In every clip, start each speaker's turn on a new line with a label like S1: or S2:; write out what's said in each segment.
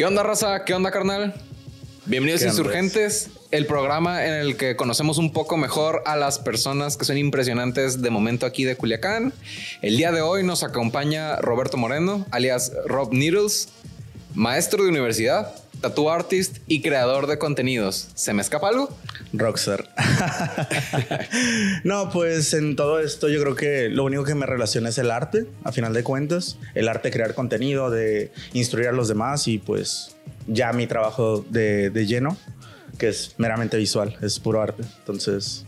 S1: ¿Qué onda, raza? ¿Qué onda, carnal? Bienvenidos. Insurgentes, el programa en el que conocemos un poco mejor a las personas que son impresionantes de momento aquí de Culiacán. El día de hoy nos acompaña Roberto Moreno, alias Rob Needles, maestro de universidad, tattoo artist y creador de contenidos. ¿Se me escapa algo?
S2: Rockstar. no, pues en todo esto yo creo que lo único que me relaciona es el arte, a final de cuentas. El arte de crear contenido, de instruir a los demás y pues ya mi trabajo de, de lleno, que es meramente visual, es puro arte. Entonces,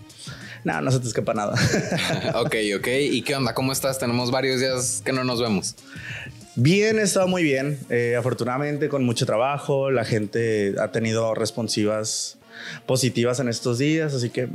S2: nada, no se te escapa nada.
S1: ok, ok. ¿Y qué onda? ¿Cómo estás? Tenemos varios días que no nos vemos.
S2: Bien, he estado muy bien. Eh, afortunadamente, con mucho trabajo, la gente ha tenido responsivas positivas en estos días, así que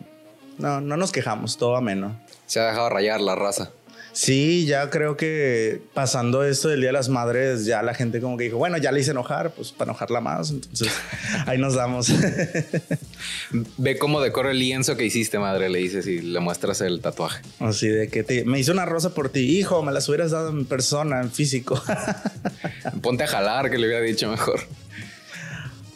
S2: no, no nos quejamos, todo ameno.
S1: Se ha dejado rayar la raza.
S2: Sí, ya creo que pasando esto del Día de las Madres, ya la gente como que dijo, bueno, ya le hice enojar, pues para enojarla más. Entonces, ahí nos damos.
S1: Ve cómo decora el lienzo que hiciste, madre, le dices y le muestras el tatuaje.
S2: Así de que te, me hice una rosa por ti, hijo, me las hubieras dado en persona, en físico.
S1: Ponte a jalar, que le hubiera dicho mejor.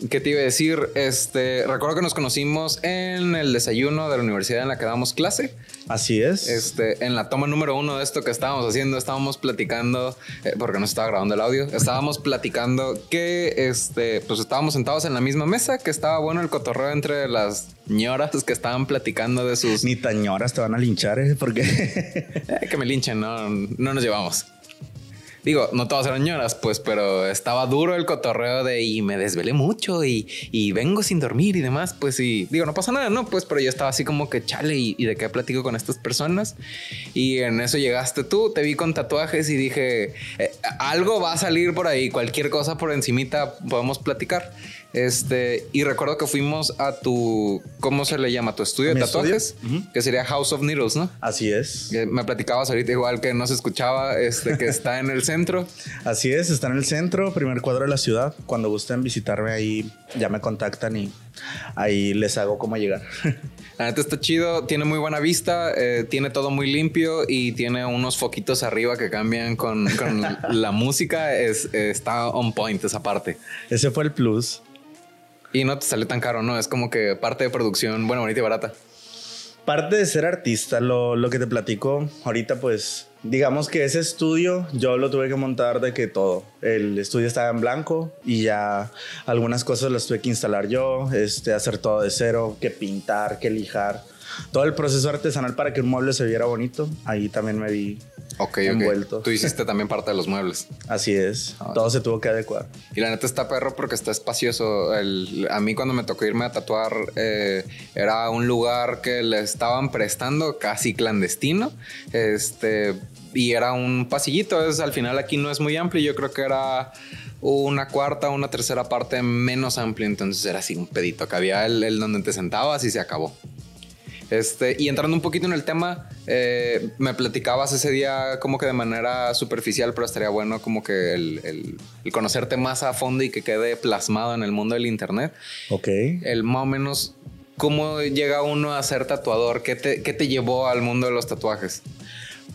S1: ¿Qué te iba a decir? Este, recuerdo que nos conocimos en el desayuno de la universidad en la que damos clase.
S2: Así es.
S1: Este, en la toma número uno de esto que estábamos haciendo, estábamos platicando, eh, porque no estaba grabando el audio, estábamos platicando que, este, pues estábamos sentados en la misma mesa, que estaba bueno el cotorreo entre las ñoras que estaban platicando de sus...
S2: Ni tañoras te van a linchar, ¿eh? Porque...
S1: Eh, que me linchen, no, no nos llevamos. Digo, no todas eran ñoras, pues, pero estaba duro el cotorreo de y me desvelé mucho y, y vengo sin dormir y demás. Pues, y digo, no pasa nada, no, pues, pero yo estaba así como que chale y, de qué platico con estas personas. Y en eso llegaste tú, te vi con tatuajes y dije, eh, algo va a salir por ahí, cualquier cosa por encimita podemos platicar. Este, y recuerdo que fuimos a tu, ¿cómo se le llama? Tu estudio de
S2: ¿Mi
S1: tatuajes, que sería House of Needles, ¿no?
S2: Así es.
S1: Me platicabas ahorita igual que no se escuchaba, este, que está en el centro.
S2: Así es, está en el centro, primer cuadro de la ciudad. Cuando gusten visitarme ahí, ya me contactan y ahí les hago cómo llegar.
S1: La neta está chido, tiene muy buena vista, eh, tiene todo muy limpio y tiene unos foquitos arriba que cambian con, con la música. Es, está on point esa parte.
S2: Ese fue el plus.
S1: Y no te sale tan caro, ¿no? Es como que parte de producción, bueno, bonita y barata.
S2: Parte de ser artista, lo, lo que te platico ahorita, pues digamos que ese estudio yo lo tuve que montar de que todo. El estudio estaba en blanco y ya algunas cosas las tuve que instalar yo, este, hacer todo de cero, que pintar, que lijar. Todo el proceso artesanal para que un mueble se viera bonito. Ahí también me vi
S1: Ok.
S2: Envuelto.
S1: Tú hiciste también parte de los muebles.
S2: Así es.
S1: Ah.
S2: Todo se tuvo que adecuar.
S1: Y la neta está perro porque está espacioso. El- a mí cuando me tocó irme a tatuar eh, era un lugar que le estaban prestando casi clandestino. Este, y era un pasillito. Es, al final aquí no es muy amplio. Yo creo que era una cuarta, una tercera parte menos amplio. Entonces era así un pedito que había el, el donde te sentabas y se acabó. Este, y entrando un poquito en el tema, eh, me platicabas ese día como que de manera superficial, pero estaría bueno como que el, el- el conocerte más a fondo y que quede plasmado en el mundo del Internet.
S2: Ok.
S1: El más o menos, ¿cómo llega uno a ser tatuador? ¿Qué te, qué te llevó al mundo de los tatuajes?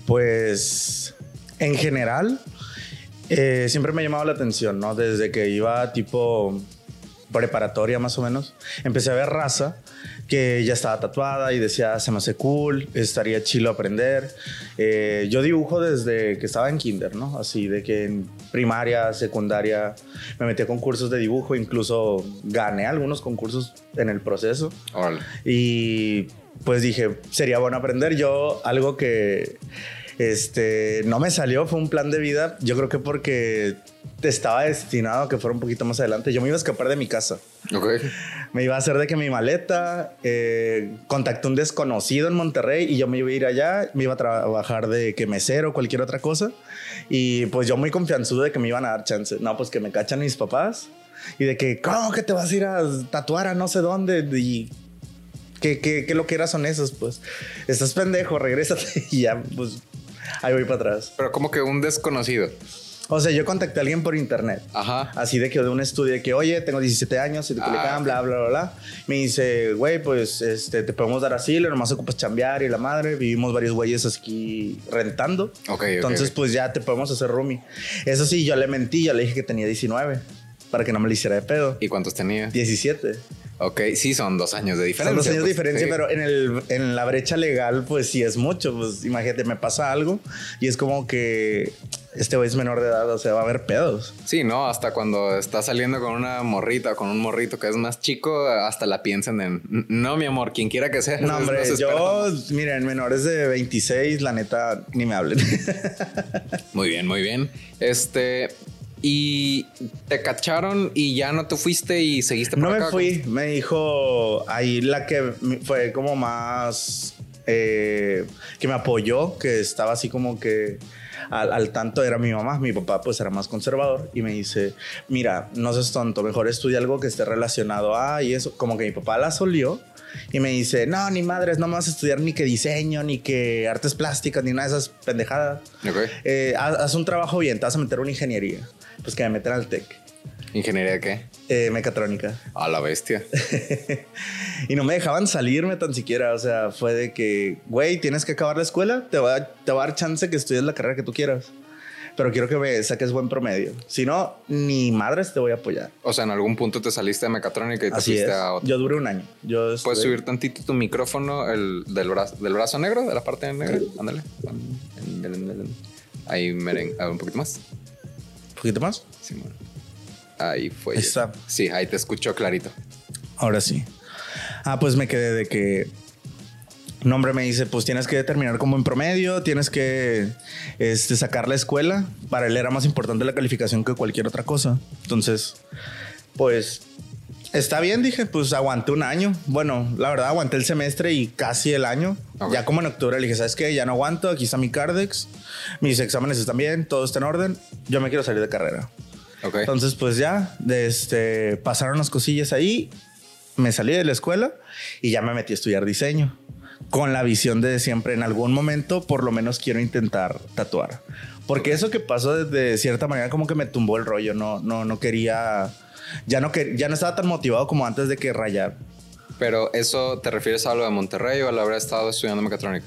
S2: Pues en general, eh, siempre me ha llamado la atención, ¿no? Desde que iba tipo preparatoria más o menos, empecé a ver raza que ya estaba tatuada y decía, se me hace cool, estaría chilo aprender. Eh, yo dibujo desde que estaba en kinder, ¿no? Así de que en primaria, secundaria, me metí a concursos de dibujo, incluso gané algunos concursos en el proceso.
S1: Órale.
S2: Y pues dije, sería bueno aprender. Yo algo que este, no me salió fue un plan de vida. Yo creo que porque estaba destinado a que fuera un poquito más adelante. Yo me iba a escapar de mi casa.
S1: Ok.
S2: Me iba a hacer de que mi maleta, eh, contacté a un desconocido en Monterrey y yo me iba a ir allá, me iba a trabajar de que mesero cualquier otra cosa. Y pues yo muy confianzudo de que me iban a dar chance. No, pues que me cachan mis papás y de que, ¿cómo que te vas a ir a tatuar a no sé dónde? Y ¿qué, qué, qué lo que eras son esos? Pues estás pendejo, regrésate y ya, pues ahí voy para atrás.
S1: Pero como que un desconocido.
S2: O sea, yo contacté a alguien por internet.
S1: Ajá.
S2: Así de que de un estudio de que, oye, tengo 17 años, y de Culiacán,
S1: Ah,
S2: bla, bla, bla, bla. Me dice, güey, pues este, te podemos dar asilo, nomás ocupas chambear y la madre. Vivimos varios güeyes aquí rentando.
S1: Ok, ok,
S2: Entonces,
S1: ok.
S2: pues ya te podemos hacer roomie. Eso sí, yo le mentí, yo le dije que tenía 19 para que no me lo hiciera de pedo.
S1: ¿Y cuántos tenía?
S2: 17.
S1: Ok, sí, son dos años de diferencia.
S2: Son dos años de
S1: pues,
S2: diferencia,
S1: sí.
S2: pero en, el, en la brecha legal, pues sí es mucho. Pues imagínate, me pasa algo y es como que este güey es menor de edad, o sea, va a haber pedos.
S1: Sí, no, hasta cuando estás saliendo con una morrita, con un morrito que es más chico, hasta la piensan en, no, mi amor, quien quiera que sea.
S2: No, hombre, yo,
S1: esperamos".
S2: miren, menores de 26, la neta, ni me hablen.
S1: Muy bien, muy bien. Este, y te cacharon y ya no te fuiste y seguiste por
S2: No me fui, me dijo ahí la que fue como más eh, que me apoyó, que estaba así como que al, al tanto era mi mamá, mi papá pues era más conservador y me dice, mira, no seas tonto, mejor estudia algo que esté relacionado a y eso, como que mi papá la solió. Y me dice, no, ni madres, no me vas a estudiar ni que diseño, ni que artes plásticas, ni nada de esas pendejadas. Eh, haz, haz un trabajo bien, te vas a meter una ingeniería. Pues que me metan al TEC,
S1: ¿Ingeniería qué?
S2: eh, mecatrónica.
S1: A la bestia.
S2: y no me dejaban salirme tan siquiera. O sea, fue de que, güey, tienes que acabar la escuela, te va, te va a dar chance que estudies la carrera que tú quieras. Pero quiero que me saques buen promedio. Si no, ni madres te voy a apoyar.
S1: O sea, en algún punto te saliste de mecatrónica y te
S2: Así
S1: fuiste
S2: es.
S1: a otro.
S2: Yo duré un año. Yo
S1: ¿Puedes subir tantito tu micrófono el, del, brazo, del brazo negro, de la parte negra? Ándale. Ahí, meren, a ver, un poquito más.
S2: ¿Un poquito más?
S1: Sí, bueno. Ahí fue.
S2: Ahí está.
S1: Sí, ahí te escucho clarito.
S2: Ahora sí. Ah, pues me quedé de que. Un hombre me dice, pues tienes que terminar como en promedio, tienes que este, sacar la escuela. Para él era más importante la calificación que cualquier otra cosa. Entonces, pues está bien, dije, pues aguanté un año. Bueno, la verdad aguanté el semestre y casi el año. Ya como en octubre le dije, ¿sabes qué? Ya no aguanto, aquí está mi Cardex, mis exámenes están bien, todo está en orden, yo me quiero salir de carrera.
S1: Ok.
S2: Entonces, pues ya, este, pasaron las cosillas ahí, me salí de la escuela y ya me metí a estudiar diseño. Con la visión de siempre, en algún momento, por lo menos quiero intentar tatuar. Porque eso que pasó de, de cierta manera como que me tumbó el rollo. No, no, no quería, ya no, que, ya no estaba tan motivado como antes de que rayar.
S1: Pero eso te refieres a lo de Monterrey o al haber estado estudiando mecatrónica?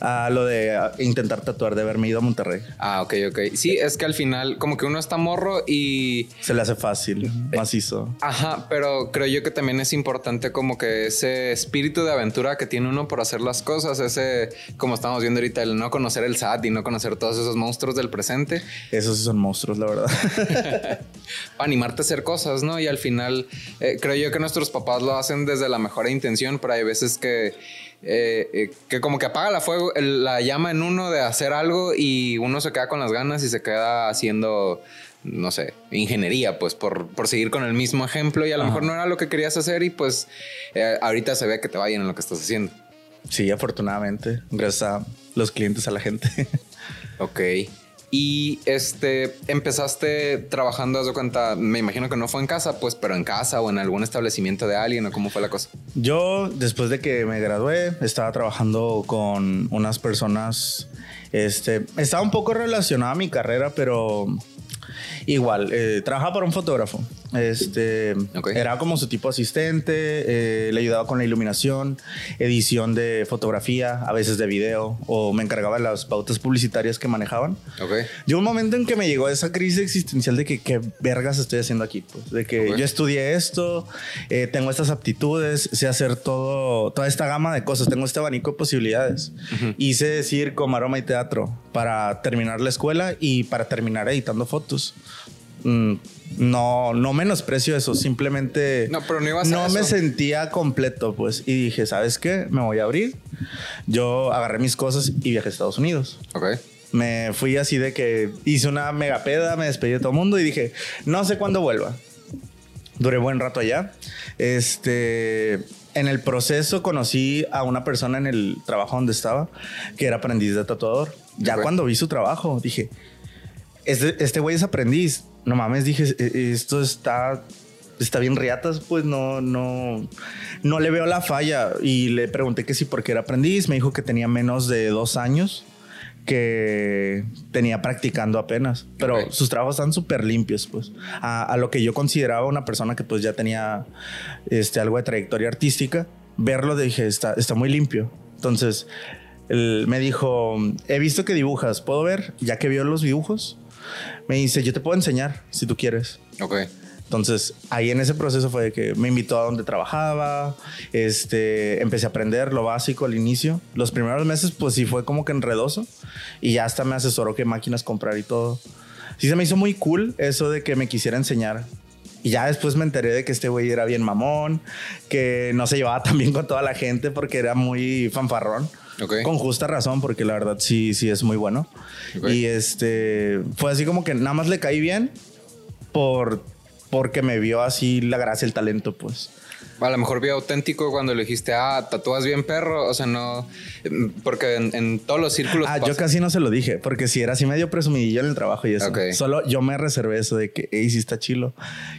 S2: A lo de intentar tatuar, de haberme ido a Monterrey.
S1: Ah, ok, ok. Sí, es que al final, como que uno está morro y.
S2: Se le hace fácil, macizo.
S1: Ajá, pero creo yo que también es importante como que ese espíritu de aventura que tiene uno por hacer las cosas, ese, como estamos viendo ahorita, el no conocer el SAT y no conocer todos esos monstruos del presente,
S2: Esos sí son monstruos, la verdad.
S1: para animarte a hacer cosas, ¿no? Y al final, eh, creo yo que nuestros papás lo hacen desde la mejor intención, pero hay veces que, eh, eh, que como que apaga la fuego, el- la llama en uno de hacer algo y uno se queda con las ganas y se queda haciendo, no sé, ingeniería, pues por, por seguir con el mismo ejemplo y a lo
S2: Ajá.
S1: mejor no era lo que querías hacer y pues eh, ahorita se ve que te va bien en lo que estás haciendo.
S2: Sí, afortunadamente, gracias a los clientes, a la gente.
S1: Ok. Y este, empezaste trabajando, haz de cuenta, me imagino que no fue en casa, pues, pero en casa o en algún establecimiento de alguien o cómo fue la cosa.
S2: Yo, después de que me gradué, estaba trabajando con unas personas. Este, estaba un poco relacionada a mi carrera, pero igual, eh, trabajaba para un fotógrafo. Este,
S1: Ok.
S2: era como su tipo asistente, eh, le ayudaba con la iluminación, edición de fotografía, a veces de video, o me encargaba de las pautas publicitarias que manejaban.
S1: Ok.
S2: Llegó un momento en que me llegó esa crisis existencial de que qué vergas estoy haciendo aquí, pues, de que
S1: Ok.
S2: yo estudié esto, eh, tengo estas aptitudes, sé hacer todo, toda esta gama de cosas, tengo este abanico de posibilidades. Hice circo, maroma y teatro para terminar la escuela y para terminar editando fotos. Mm, no, no menosprecio eso, simplemente
S1: No, pero no ibas a
S2: no me sentía completo, pues, y dije, ¿sabes qué? Me voy a abrir. Yo agarré mis cosas y viajé a Estados Unidos.
S1: Ok.
S2: Me fui así de que hice una mega peda, me despedí de todo el mundo y dije, no sé cuándo vuelva. Duré buen rato allá. Este, en el proceso conocí a una persona en el trabajo donde estaba que era aprendiz de tatuador. Ya cuando vi su trabajo dije, este este güey es aprendiz. No mames, dije, "E- esto está está bien riatas, pues no, no, no le veo la falla. Y le pregunté que sí, porque era aprendiz. Me dijo que tenía menos de dos años que tenía practicando apenas. Pero sus trabajos están súper limpios, pues. A, a lo que yo consideraba una persona que pues ya tenía este, algo de trayectoria artística. Verlo dije, está, está muy limpio. Entonces, él me dijo, he visto que dibujas, ¿puedo ver? Ya que vio los dibujos, me dice, yo te puedo enseñar si tú quieres.
S1: Ok.
S2: Entonces, ahí en ese proceso fue de que me invitó a donde trabajaba, este, empecé a aprender lo básico al inicio. Los primeros meses, pues sí fue como que enredoso y ya hasta me asesoró qué máquinas comprar y todo. Sí se me hizo muy cool eso de que me quisiera enseñar. Y ya después me enteré de que este güey era bien mamón, que no se llevaba tan bien con toda la gente porque era muy fanfarrón. Con justa razón, porque la verdad sí, sí es muy bueno. Y este fue así como que nada más le caí bien por porque me vio así la gracia, el talento, pues.
S1: A lo mejor vio auténtico cuando le dijiste, ah, tatúas bien perro. O sea, no. Porque en, todos los círculos.
S2: Ah, yo casi no se lo dije, porque si era así medio presumidillo en el trabajo y eso. Solo yo me reservé eso de que, hey, sí está chilo.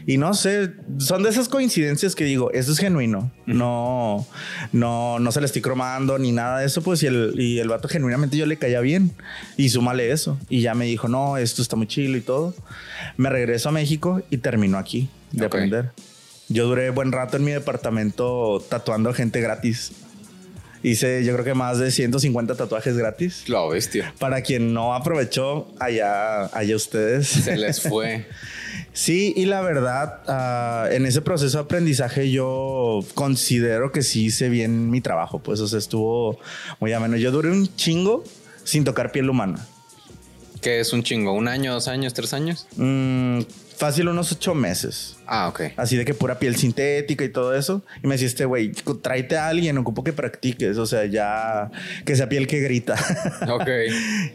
S2: Y no sé, son de esas coincidencias que digo, eso es genuino. No, no, no se le estoy cromando ni nada de eso. Pues y el, y el vato genuinamente yo le caía bien. Y súmale eso. Y ya me dijo, no, esto está muy chilo y todo. Me regreso a México y termino aquí de aprender. Yo duré buen rato en mi departamento tatuando gente gratis. Hice yo creo que más de 150 tatuajes gratis.
S1: La bestia.
S2: Para quien no aprovechó, allá, allá ustedes.
S1: Se les fue.
S2: sí, y la verdad, ah, en ese proceso de aprendizaje yo considero que sí hice bien mi trabajo. Pues, o sea, estuvo muy ameno. Yo duré un chingo sin tocar piel humana.
S1: ¿Qué es un chingo? ¿Un año, dos años, tres años?
S2: Mm, fácil unos ocho meses.
S1: Ah, ok.
S2: Así de que pura piel sintética y todo eso. Y me decía güey, tráete a alguien, ocupo que practiques. O sea, ya que sea piel que grita.
S1: Ok.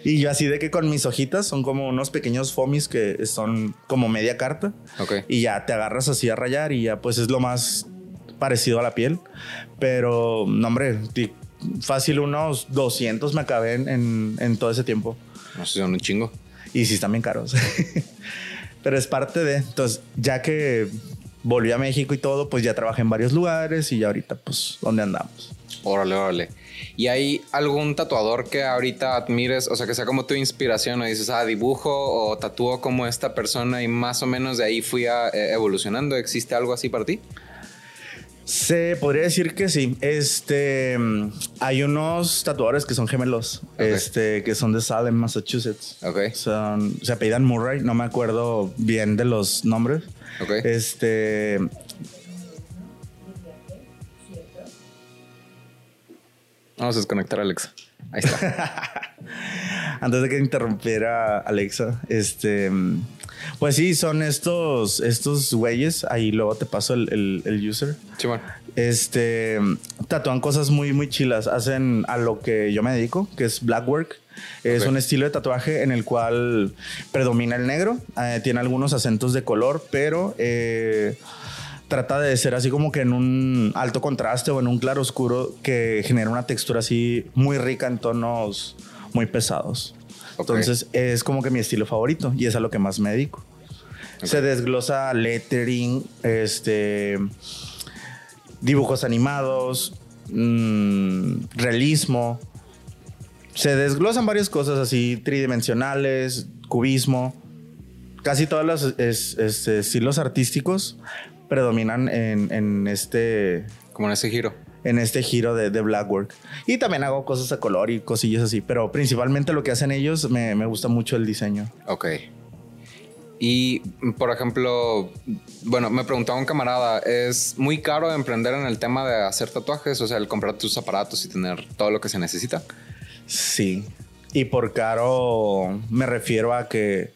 S2: y yo así de que con mis hojitas son como unos pequeños fomis que son como media carta.
S1: Ok.
S2: Y ya te agarras así a rayar y ya pues es lo más parecido a la piel. Pero, no, hombre, fácil unos 200 me acabé en, en, todo ese tiempo.
S1: No sé, son un chingo.
S2: Y sí están bien caros. pero es parte de. Entonces, ya que volví a México y todo, pues ya trabajé en varios lugares y ya ahorita, pues, ¿dónde andamos?
S1: Órale, órale. ¿Y hay algún tatuador que ahorita admires, o sea, que sea como tu inspiración, o dices, ah, dibujo o tatúo como esta persona y más o menos de ahí fui a, eh, evolucionando? ¿Existe algo así para ti?
S2: Se podría decir que sí. Este, hay unos tatuadores que son gemelos, este, que son de Salem, Massachusetts.
S1: Okay.
S2: Son, se apellidan Murray, no me acuerdo bien de los nombres.
S1: Okay.
S2: Este,
S1: Vamos a desconectar a Alexa. Ahí está.
S2: Antes de que interrumpiera Alexa, este, pues sí, son estos, estos güeyes. Ahí luego te paso el, el, user.
S1: Sí, bueno.
S2: Este tatúan cosas muy, muy chilas. Hacen a lo que yo me dedico, que es black work. Es un estilo de tatuaje en el cual predomina el negro. Eh, tiene algunos acentos de color, pero eh, trata de ser así como que en un alto contraste o en un claro oscuro que genera una textura así muy rica en tonos muy pesados. Entonces es como que mi estilo favorito y es a lo que más me dedico. Se desglosa lettering, este, dibujos animados, mm, realismo. Se desglosan varias cosas así tridimensionales, cubismo. Casi todos los este, estilos artísticos predominan en, en este...
S1: Como en ese giro
S2: en este giro de, de Blackwork. Y también hago cosas a color y cosillas así, pero principalmente lo que hacen ellos me, me gusta mucho el diseño.
S1: Ok. Y, por ejemplo, bueno, me preguntaba un camarada, ¿es muy caro emprender en el tema de hacer tatuajes? O sea, el comprar tus aparatos y tener todo lo que se necesita.
S2: Sí. Y por caro me refiero a que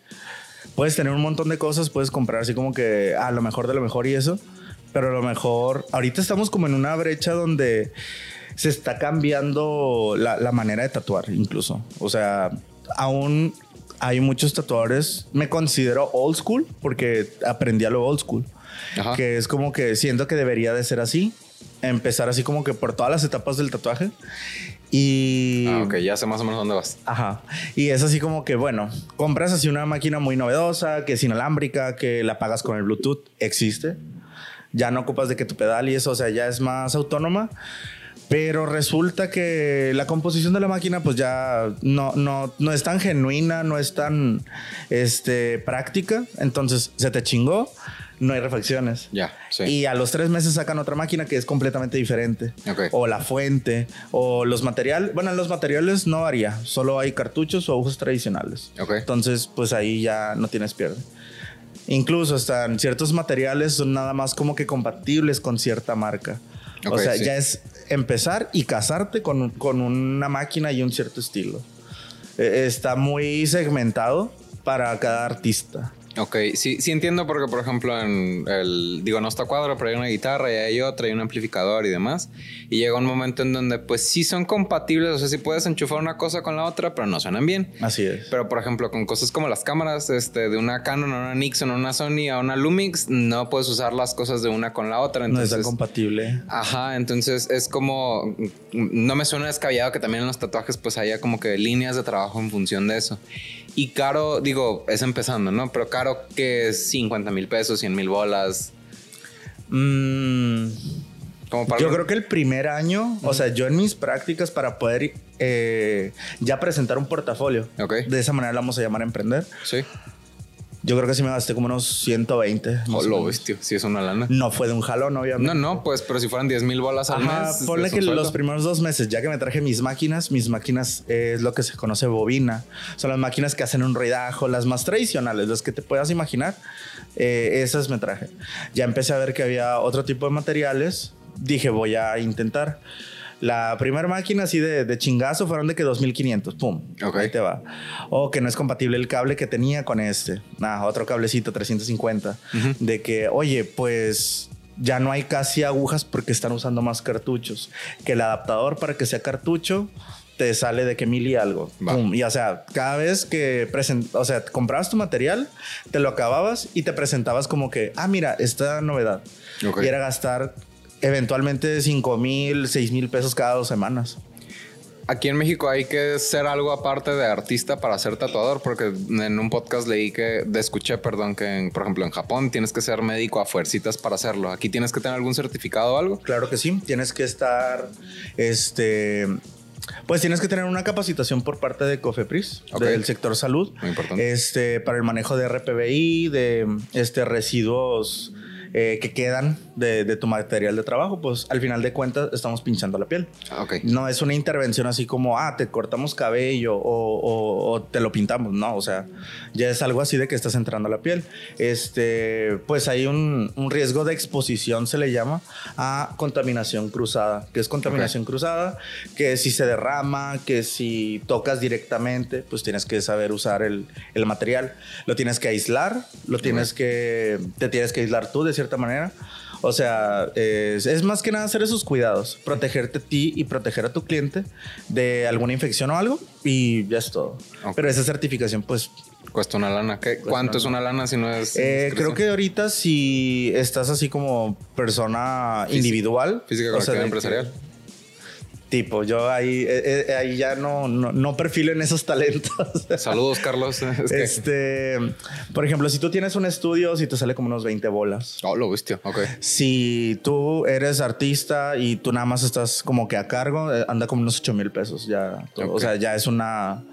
S2: puedes tener un montón de cosas, puedes comprar así como que a lo mejor de lo mejor y eso, pero a lo mejor ahorita estamos como en una brecha donde se está cambiando la, manera de tatuar incluso. O sea, aún hay muchos tatuadores, me considero old school porque aprendí a lo old school, que es como que siento que debería de ser así, empezar así como que por todas las etapas del tatuaje. Y.
S1: Ah, ok, ya sé más o menos dónde vas.
S2: Ajá. Y es así como que, bueno, compras así una máquina muy novedosa, que es inalámbrica, que la pagas con el Bluetooth. Existe ya no ocupas de que tu pedal y eso, o sea, ya es más autónoma. Pero resulta que la composición de la máquina pues ya no, no, no es tan genuina, no es tan este, práctica. Entonces se te chingó, no hay refacciones.
S1: Ya, sí.
S2: Y a los tres meses sacan otra máquina que es completamente diferente. O la fuente, o los materiales. Bueno, en los materiales no varía, solo hay cartuchos o ojos tradicionales.
S1: Okay.
S2: Entonces pues ahí ya no tienes pierde. Incluso están ciertos materiales son nada más como que compatibles con cierta marca. o sea,
S1: sí.
S2: ya es empezar y casarte con, con una máquina y un cierto estilo. Eh, Está muy segmentado para cada artista.
S1: Ok, sí, sí entiendo porque, por ejemplo, en el, digo, no está cuadro, pero hay una guitarra y hay otra, y un amplificador y demás. Y llega un momento en donde, pues, sí son compatibles, o sea, sí puedes enchufar una cosa con la otra, pero no suenan bien.
S2: Así es.
S1: Pero, por ejemplo, con cosas como las cámaras, este, de una Canon a una Nixon, a una Sony, a una Lumix, no puedes usar las cosas de una con la otra.
S2: no es
S1: Entonces,
S2: compatible.
S1: Ajá, entonces es como, no me suena descabellado que también en los tatuajes pues haya como que líneas de trabajo en función de eso. Y caro, digo, es empezando, ¿no? Pero caro que es 50 mil pesos, 100 mil bolas.
S2: Mm,
S1: Como para
S2: yo creo que el primer año, o sea, yo en mis prácticas para poder eh, ya presentar un portafolio,
S1: Ok.
S2: de esa manera lo vamos a llamar emprender,
S1: Sí.
S2: Yo creo que sí me gasté como unos 120. más
S1: O
S2: o
S1: lo bestia, sí es una lana.
S2: No fue de un jalón, obviamente.
S1: No, no, pues, pero si fueran 10 mil bolas al
S2: Ajá,
S1: mes.
S2: ponle que los primeros dos meses, ya que me traje mis máquinas, mis máquinas es lo que se conoce bobina. Son las máquinas que hacen un ruidajo, las más tradicionales, las que te puedas imaginar. eh, esas me traje. Ya empecé a ver que había otro tipo de materiales. Dije, voy a intentar. La primera máquina así de, de chingazo fueron de que 2500, pum.
S1: Ok.
S2: Ahí te va. O que no es compatible el cable que tenía con este. Nah, otro cablecito 350. De que, oye, pues ya no hay casi agujas porque están usando más cartuchos. Que el adaptador para que sea cartucho te sale de que mil y algo. Pum. Y o sea, cada vez que present o sea, comprabas tu material, te lo acababas y te presentabas como que, ah, mira, esta novedad.
S1: Ok.
S2: Y era gastar eventualmente 5 mil, 6 mil pesos cada dos semanas.
S1: Aquí en México hay que ser algo aparte de artista para ser tatuador, porque en un podcast leí que, de escuché, perdón, que en- por ejemplo en Japón tienes que ser médico a fuercitas para hacerlo. Aquí tienes que tener algún certificado o algo.
S2: Claro que sí, tienes que estar, este, pues tienes que tener una capacitación por parte de Cofepris, del sector salud,
S1: Muy importante.
S2: este, para el manejo de RPBI, de este residuos eh, que quedan de, de tu material de trabajo, pues al final de cuentas estamos pinchando la piel.
S1: Ah, Ok.
S2: No es una intervención así como, ah, te cortamos cabello o, o- o te lo pintamos. No, o sea, ya es algo así de que estás entrando a la piel. Este, pues hay un, un riesgo de exposición, se le llama, a contaminación cruzada. que es contaminación cruzada? Que si se derrama, que si tocas directamente, pues tienes que saber usar el, el material. Lo tienes que aislar, lo tienes que, te tienes que aislar tú de cierta manera. O sea, es, es más que nada hacer esos cuidados, protegerte a ti y proteger a tu cliente de alguna infección o algo y ya es todo. Pero esa certificación, pues,
S1: Cuesta una lana. ¿Qué, ¿Cuánto es una lana si no es?
S2: eh, creo que ahorita si estás así como persona
S1: Física-
S2: individual,
S1: Física
S2: o sea, de
S1: empresarial.
S2: Tipo, yo ahí, eh, eh, ahí ya no, no, no perfilo en esos talentos.
S1: Saludos, Carlos. Es que.
S2: Este, por ejemplo, si tú tienes un estudio, si te sale como unos 20 bolas.
S1: Oh, lo viste. Ok.
S2: Si tú eres artista y tú nada más estás como que a cargo, eh, anda como unos 8 mil pesos ya. O sea, ya es una,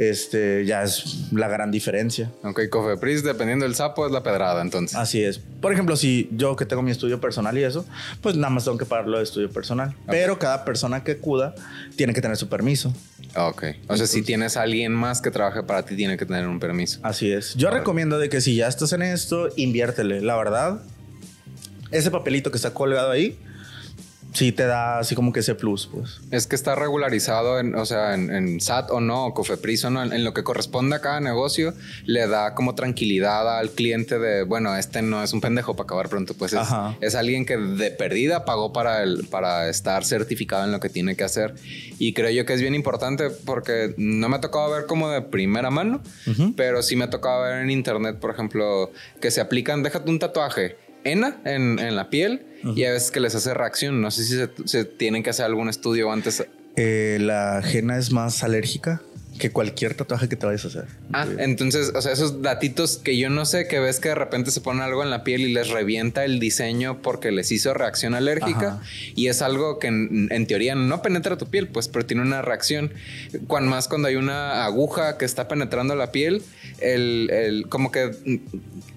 S2: este, ya es la gran diferencia.
S1: Ok, Cofepris, dependiendo del sapo, es la pedrada, entonces.
S2: Así es. Por ejemplo, si yo que tengo mi estudio personal y eso, pues nada más tengo que pagarlo de estudio personal. Pero cada persona que acuda tiene que tener su permiso.
S1: Ok. O sea, si tienes a alguien más que trabaje para ti, tiene que tener un permiso.
S2: Así es. Yo recomiendo de que si ya estás en esto, inviértele. La verdad, ese papelito que está colgado ahí, sí te da así como que ese plus, pues.
S1: Es que está regularizado, en, o sea, en, en SAT o no, o Cofepris o no, en, en lo que corresponde a cada negocio, le da como tranquilidad al cliente de, bueno, este no es un pendejo para acabar pronto, pues es, es alguien que de perdida pagó para, el, para estar certificado en lo que tiene que hacer. Y creo yo que es bien importante porque no me ha tocado ver como de primera mano, pero sí me ha tocado ver en internet, por ejemplo, que se aplican, déjate un tatuaje. ENA en, en la piel y a veces que les hace reacción. No sé si se, se tienen que hacer algún estudio antes
S2: Eh, la ajena es más alérgica que cualquier tatuaje que te vayas a hacer.
S1: Ah, entonces, o sea, esos datitos que yo no sé, que ves que de repente se pone algo en la piel y les revienta el diseño porque les hizo reacción alérgica
S2: Ajá.
S1: y es algo que en, en teoría no penetra tu piel, pues, pero tiene una reacción. Cuan más cuando hay una aguja que está penetrando la piel, el, el- como que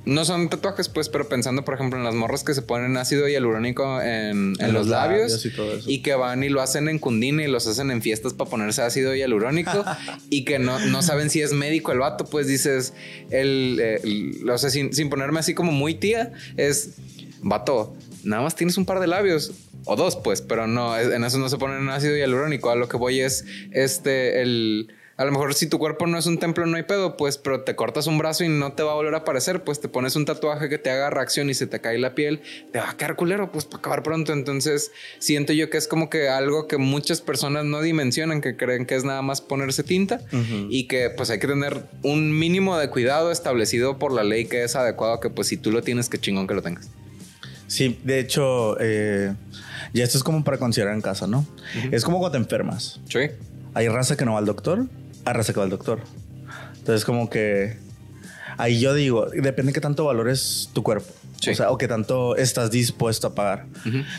S1: no son tatuajes, pues, pero pensando, por ejemplo, en las morras que se ponen ácido hialurónico en, en, los, labios, y, que van y lo hacen en Cundina y los hacen en fiestas para ponerse ácido hialurónico y que no, no saben si es médico el vato, pues dices, el, el o sea, sin, sin ponerme así como muy tía, es vato, nada más tienes un par de labios o dos, pues, pero no, en eso no se ponen ácido hialurónico. A lo que voy es este, el a lo mejor si tu cuerpo no es un templo no hay pedo, pues, pero te cortas un brazo y no te va a volver a aparecer, pues te pones un tatuaje que te haga reacción y se te cae la piel, te va a quedar culero, pues para acabar pronto. Entonces, siento yo que es como que algo que muchas personas no dimensionan, que creen que es nada más ponerse tinta y que pues hay que tener un mínimo de cuidado establecido por la ley que es adecuado, que pues si tú lo tienes, que chingón que lo tengas.
S2: Sí, de hecho, eh, ya esto es como para considerar en casa, ¿no? Es como cuando te enfermas.
S1: Sí.
S2: Hay raza que no va al doctor arrasa con el doctor. Entonces, como que ahí yo digo, depende de qué tanto valores tu cuerpo. O sea, o qué tanto estás dispuesto a pagar.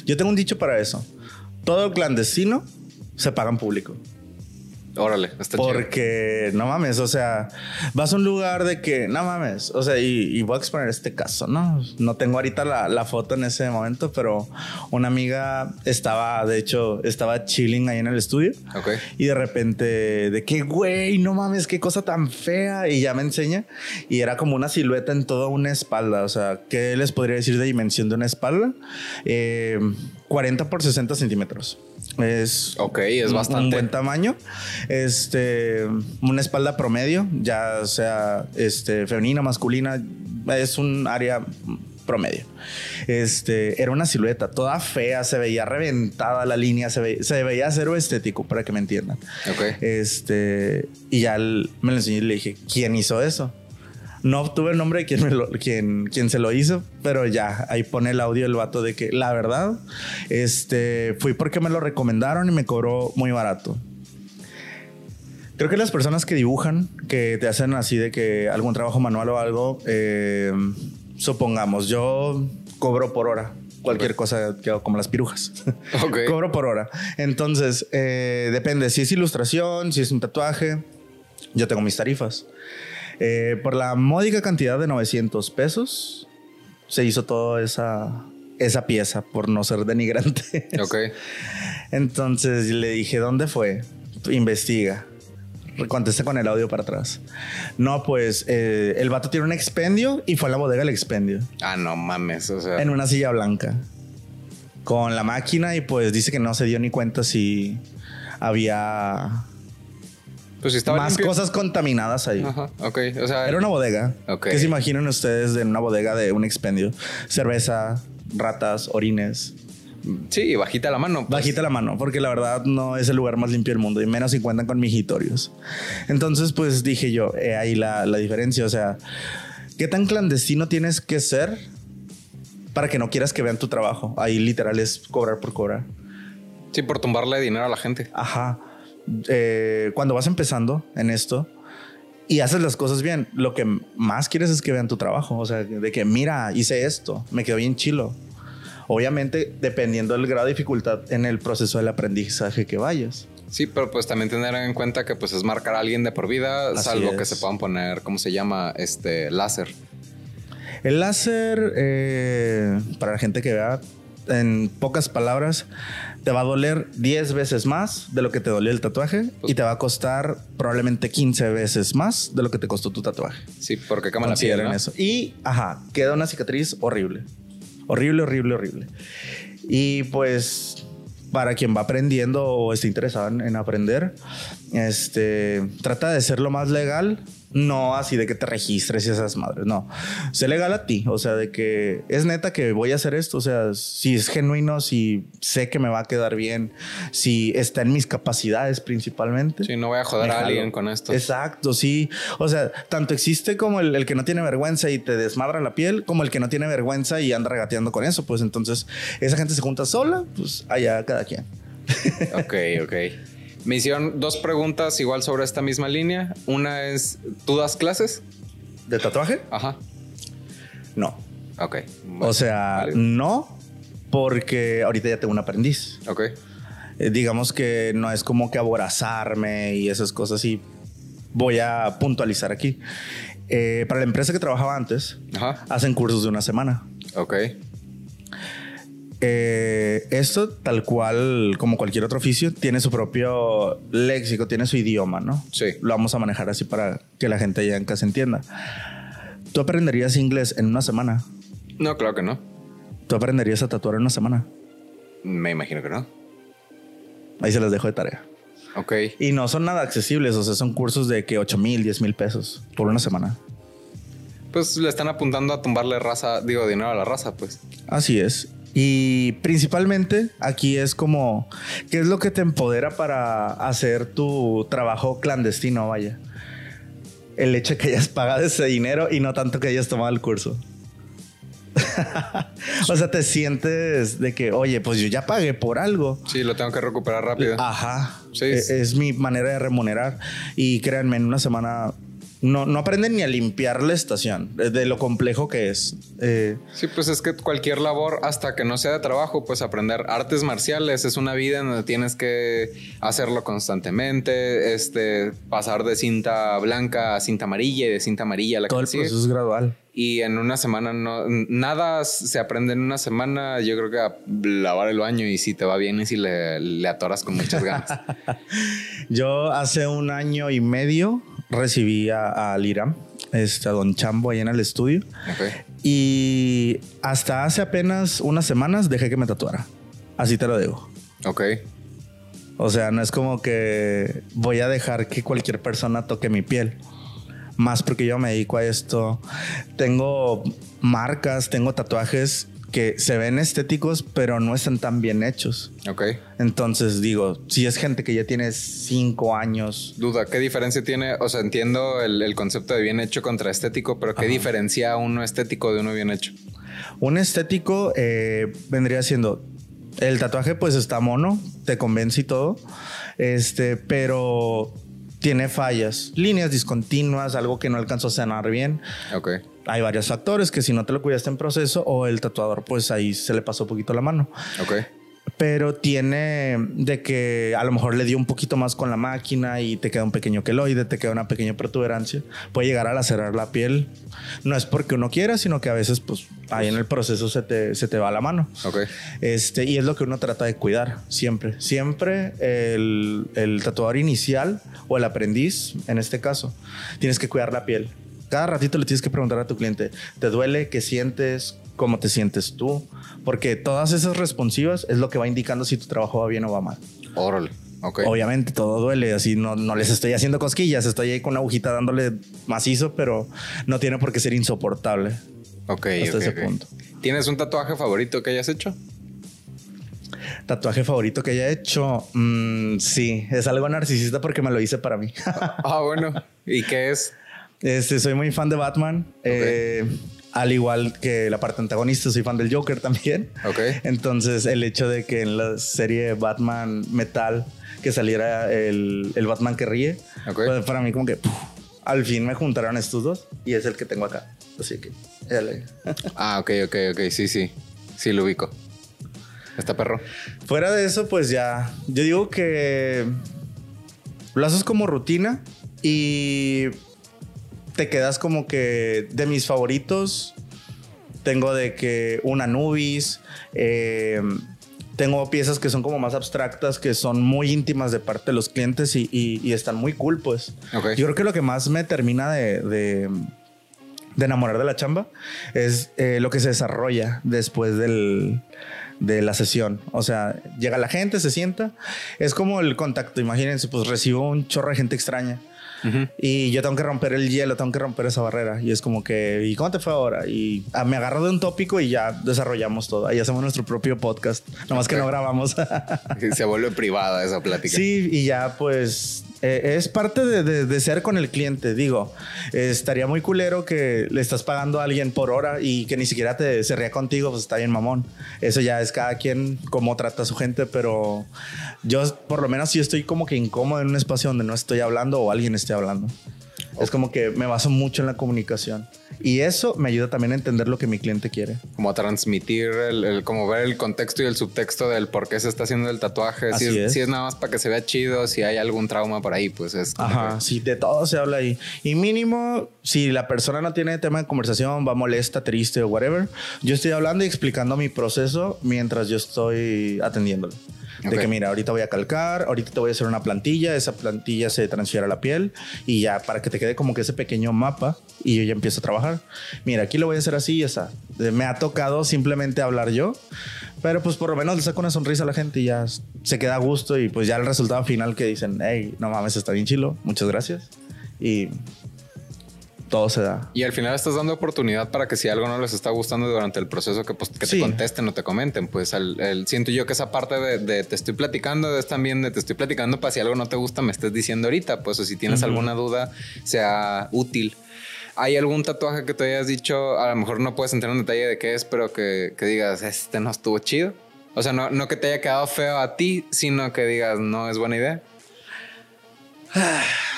S2: Yo tengo un dicho para eso. Todo clandestino se paga en público.
S1: Órale, está
S2: Porque no mames, o sea, vas a un lugar de que no mames, o sea, y, voy a exponer este caso, ¿no? No tengo ahorita la, foto en ese momento, pero una amiga estaba, de hecho, estaba chilling ahí en el estudio.
S1: Ok.
S2: Y de repente, de que, güey, no mames, qué cosa tan fea. Y ya me enseña. Y era como una silueta en toda una espalda. O sea, ¿qué les podría decir de dimensión de una espalda? 40 eh, por 60 centímetros. Es,
S1: ok, es bastante.
S2: Un buen tamaño. Este, una espalda promedio, ya sea este, femenina, masculina, es un área promedio. Este, era una silueta toda fea, se veía reventada la línea, se, veía cero estético, para que me entiendan.
S1: Ok.
S2: Este, y ya me lo enseñé y le dije, ¿quién hizo eso? No obtuve el nombre de quien, me lo, quien, quien se lo hizo, pero ya ahí pone el audio el vato de que la verdad, este, fui porque me lo recomendaron y me cobró muy barato. Creo que las personas que dibujan, que te hacen así de que algún trabajo manual o algo, eh, supongamos, yo cobro por hora cualquier cosa que como las pirujas. Cobro por hora. Entonces, eh, depende si es ilustración, si es un tatuaje. Yo tengo mis tarifas. Eh, por la módica cantidad de 900 pesos se hizo toda esa, esa pieza, por no ser denigrante.
S1: Ok.
S2: Entonces le dije, ¿dónde fue? Investiga. Contesta con el audio para atrás. No, pues eh, el vato tiene un expendio y fue a la bodega el expendio.
S1: Ah, no mames. O sea.
S2: En una silla blanca. Con la máquina y pues dice que no se dio ni cuenta si había
S1: pues
S2: más cosas contaminadas ahí.
S1: Ajá, ok. O sea,
S2: era una bodega.
S1: Ok.
S2: ¿Qué se imaginan ustedes de una bodega de un expendio? Cerveza, ratas, orines.
S1: Sí, bajita la mano.
S2: Pues. Bajita la mano, porque la verdad no es el lugar más limpio del mundo y menos si cuentan con mijitorios. Entonces, pues dije yo, ahí la, la diferencia. O sea, ¿qué tan clandestino tienes que ser para que no quieras que vean tu trabajo? Ahí literal es cobrar por cobrar.
S1: Sí, por tumbarle dinero a la gente.
S2: Ajá. Eh, cuando vas empezando en esto y haces las cosas bien, lo que más quieres es que vean tu trabajo. O sea, de que mira, hice esto, me quedó bien chilo. Obviamente, dependiendo del grado de dificultad en el proceso del aprendizaje que vayas.
S1: Sí, pero pues también tener en cuenta que pues es marcar a alguien de por vida, salvo que se puedan poner, ¿cómo se llama? Este láser.
S2: El láser, eh, para la gente que vea, en pocas palabras, te va a doler 10 veces más de lo que te dolió el tatuaje y te va a costar probablemente 15 veces más de lo que te costó tu tatuaje.
S1: Sí, porque cama la piel,
S2: eso. Y, ajá, queda una cicatriz horrible. Horrible, horrible, horrible. Y pues para quien va aprendiendo o esté interesado en, aprender, este, trata de ser lo más legal no así de que te registres y esas madres, no. Sé legal a ti, o sea, de que es neta que voy a hacer esto, o sea, si es genuino, si sé que me va a quedar bien, si está en mis capacidades principalmente.
S1: Sí, no voy a joder a alguien con esto.
S2: Exacto, sí. O sea, tanto existe como el, que no tiene vergüenza y te desmadra la piel, como el que no tiene vergüenza y anda regateando con eso. Pues entonces, esa gente se junta sola, pues allá cada quien.
S1: Ok, ok. Me hicieron dos preguntas igual sobre esta misma línea. Una es, ¿tú das clases?
S2: ¿De tatuaje?
S1: Ajá.
S2: No.
S1: Ok.
S2: o sea, no, porque ahorita ya tengo un aprendiz.
S1: Ok.
S2: Eh, digamos que no es como que aborazarme y esas cosas y voy a puntualizar aquí. Eh, para la empresa que trabajaba antes,
S1: Ajá.
S2: hacen cursos de una semana.
S1: Ok.
S2: Eh, esto, tal cual como cualquier otro oficio, tiene su propio léxico, tiene su idioma, ¿no?
S1: Sí.
S2: Lo vamos a manejar así para que la gente allá en casa entienda. ¿Tú aprenderías inglés en una semana?
S1: No, claro que no.
S2: ¿Tú aprenderías a tatuar en una semana?
S1: Me imagino que no.
S2: Ahí se las dejo de tarea.
S1: Ok.
S2: Y no son nada accesibles, o sea, son cursos de que 8 mil, 10 mil pesos por una semana.
S1: Pues le están apuntando a tumbarle raza, digo, dinero a la raza, pues.
S2: Así es. Y principalmente aquí es como, ¿qué es lo que te empodera para hacer tu trabajo clandestino, vaya? El hecho de que hayas pagado ese dinero y no tanto que hayas tomado el curso. o sea, te sientes de que, oye, pues yo ya pagué por algo.
S1: Sí, lo tengo que recuperar rápido.
S2: Ajá.
S1: Sí.
S2: E- Es, mi manera de remunerar. Y créanme, en una semana no, no aprenden ni a limpiar la estación, de de lo complejo que es. Eh,
S1: Sí, pues es que cualquier labor, hasta que no sea de trabajo, pues aprender artes marciales es una vida en donde tienes que hacerlo constantemente, este, pasar de cinta blanca a cinta amarilla y de cinta amarilla a la
S2: todo
S1: que
S2: el
S1: sigue.
S2: proceso es gradual.
S1: Y en una semana no, nada se aprende en una semana. Yo creo que a lavar el baño y si te va bien y si le, le atoras con muchas ganas.
S2: Yo hace un año y medio recibí a, Iram, este, a Don Chambo ahí en el estudio.
S1: Ok.
S2: Y hasta hace apenas unas semanas dejé que me tatuara. Así te lo digo.
S1: Ok.
S2: O sea, no es como que voy a dejar que cualquier persona toque mi piel. Más porque yo me dedico a esto. Tengo marcas, tengo tatuajes que se ven estéticos, pero no están tan bien hechos.
S1: Ok.
S2: Entonces digo, si es gente que ya tiene cinco años,
S1: Duda, ¿qué diferencia tiene? O sea, entiendo el, el concepto de bien hecho contra estético, pero ¿qué diferencia uno estético de uno bien hecho?
S2: Un estético eh, vendría siendo el tatuaje, pues está mono, te convence y todo, este, pero tiene fallas, líneas discontinuas, algo que no alcanzó a sanar bien.
S1: Ok.
S2: Hay varios factores que si no te lo cuidaste en proceso o el tatuador, pues ahí se le pasó un poquito la mano.
S1: Ok.
S2: Pero tiene de que a lo mejor le dio un poquito más con la máquina y te queda un pequeño queloide, te queda una pequeña protuberancia. Puede llegar a lacerar la piel. No es porque uno quiera, sino que a veces, pues ahí en el proceso se te, se te va la mano.
S1: Ok.
S2: Este, y es lo que uno trata de cuidar siempre. Siempre el, el tatuador inicial o el aprendiz, en este caso, tienes que cuidar la piel. Cada ratito le tienes que preguntar a tu cliente, ¿te duele? ¿Qué sientes? ¿Cómo te sientes tú? Porque todas esas responsivas es lo que va indicando si tu trabajo va bien o va mal.
S1: Órale. Ok.
S2: Obviamente todo duele, así no, no les estoy haciendo cosquillas, estoy ahí con una agujita dándole macizo, pero no tiene por qué ser insoportable.
S1: Ok.
S2: hasta ese punto.
S1: ¿Tienes un tatuaje favorito que hayas hecho?
S2: Tatuaje favorito que haya hecho, Mm, sí, es algo narcisista porque me lo hice para mí.
S1: Ah, bueno. ¿Y qué es?
S2: Este, soy muy fan de Batman. Eh, al igual que la parte antagonista, soy fan del Joker también.
S1: Ok.
S2: Entonces, el hecho de que en la serie Batman Metal que saliera el, el Batman que ríe,
S1: Ok.
S2: fue para mí como que puf, al fin me juntaron estos dos y es el que tengo acá. Así que, dale.
S1: Ah, ok, ok, ok. Sí, sí. Sí, lo ubico. Está perro.
S2: Fuera de eso, pues ya, yo digo que lo haces como rutina y te quedas como que de mis favoritos. Tengo de que un Anubis, eh, tengo piezas que son como más abstractas, que son muy íntimas de parte de los clientes y, y- y están muy cool, pues. Yo creo que lo que más me termina de, de- de enamorar de la chamba es eh, lo que se desarrolla después del, de la sesión. O sea, llega la gente, se sienta. Es como el contacto. Imagínense, pues recibo un chorro de gente extraña. Y yo tengo que romper el hielo, tengo que romper esa barrera. Y es como que, ¿y cómo te fue ahora? Y ah, me agarro de un tópico y ya desarrollamos todo. Ahí hacemos nuestro propio podcast. Nomás que
S1: Ok.
S2: no grabamos.
S1: Se vuelve privada esa plática.
S2: Sí, y ya pues eh, es parte de, de- ser con el cliente. Digo, estaría muy culero que le estás pagando a alguien por hora y que ni siquiera te se ría contigo, pues está bien mamón. Eso ya es cada quien cómo trata a su gente, pero yo por lo menos sí estoy como que incómodo en un espacio donde no estoy hablando o alguien esté hablando. Es como que me baso mucho en la comunicación. Y eso me ayuda también a entender lo que mi cliente quiere.
S1: Como a transmitir, el, como ver el contexto y el subtexto del por qué se está haciendo el tatuaje. si, es, si es nada más para que se vea chido, si hay algún trauma por ahí, pues es...
S2: Ajá, sí, de todo se habla ahí. Y mínimo, si la persona no tiene tema de conversación, va molesta, triste o whatever, yo estoy hablando y explicando mi proceso mientras yo estoy atendiéndolo. De que mira, ahorita voy a calcar, ahorita te voy a hacer una plantilla, esa plantilla se transfiere a la piel y ya para que te quede como que ese pequeño mapa y yo ya empiezo a trabajar. Mira, aquí lo voy a hacer así y esa. Me ha tocado simplemente hablar yo, pero pues por lo menos le saco una sonrisa a la gente y ya se queda a gusto y pues ya el resultado final que dicen, hey, no mames, está bien chilo, muchas gracias. Y todo se da.
S1: Y al final estás dando oportunidad para que si algo no les está gustando durante el proceso, que, pues, que te contesten o te comenten. Pues el, siento yo que esa parte de, te estoy platicando es también de te estoy platicando para si algo no te gusta, me estés diciendo ahorita. Pues o si tienes alguna duda, sea útil. ¿Hay algún tatuaje que te hayas dicho, a lo mejor no puedes entrar en detalle de qué es, pero que, que digas, este no estuvo chido? O sea, no, no que te haya quedado feo a ti, sino que digas, no es buena idea.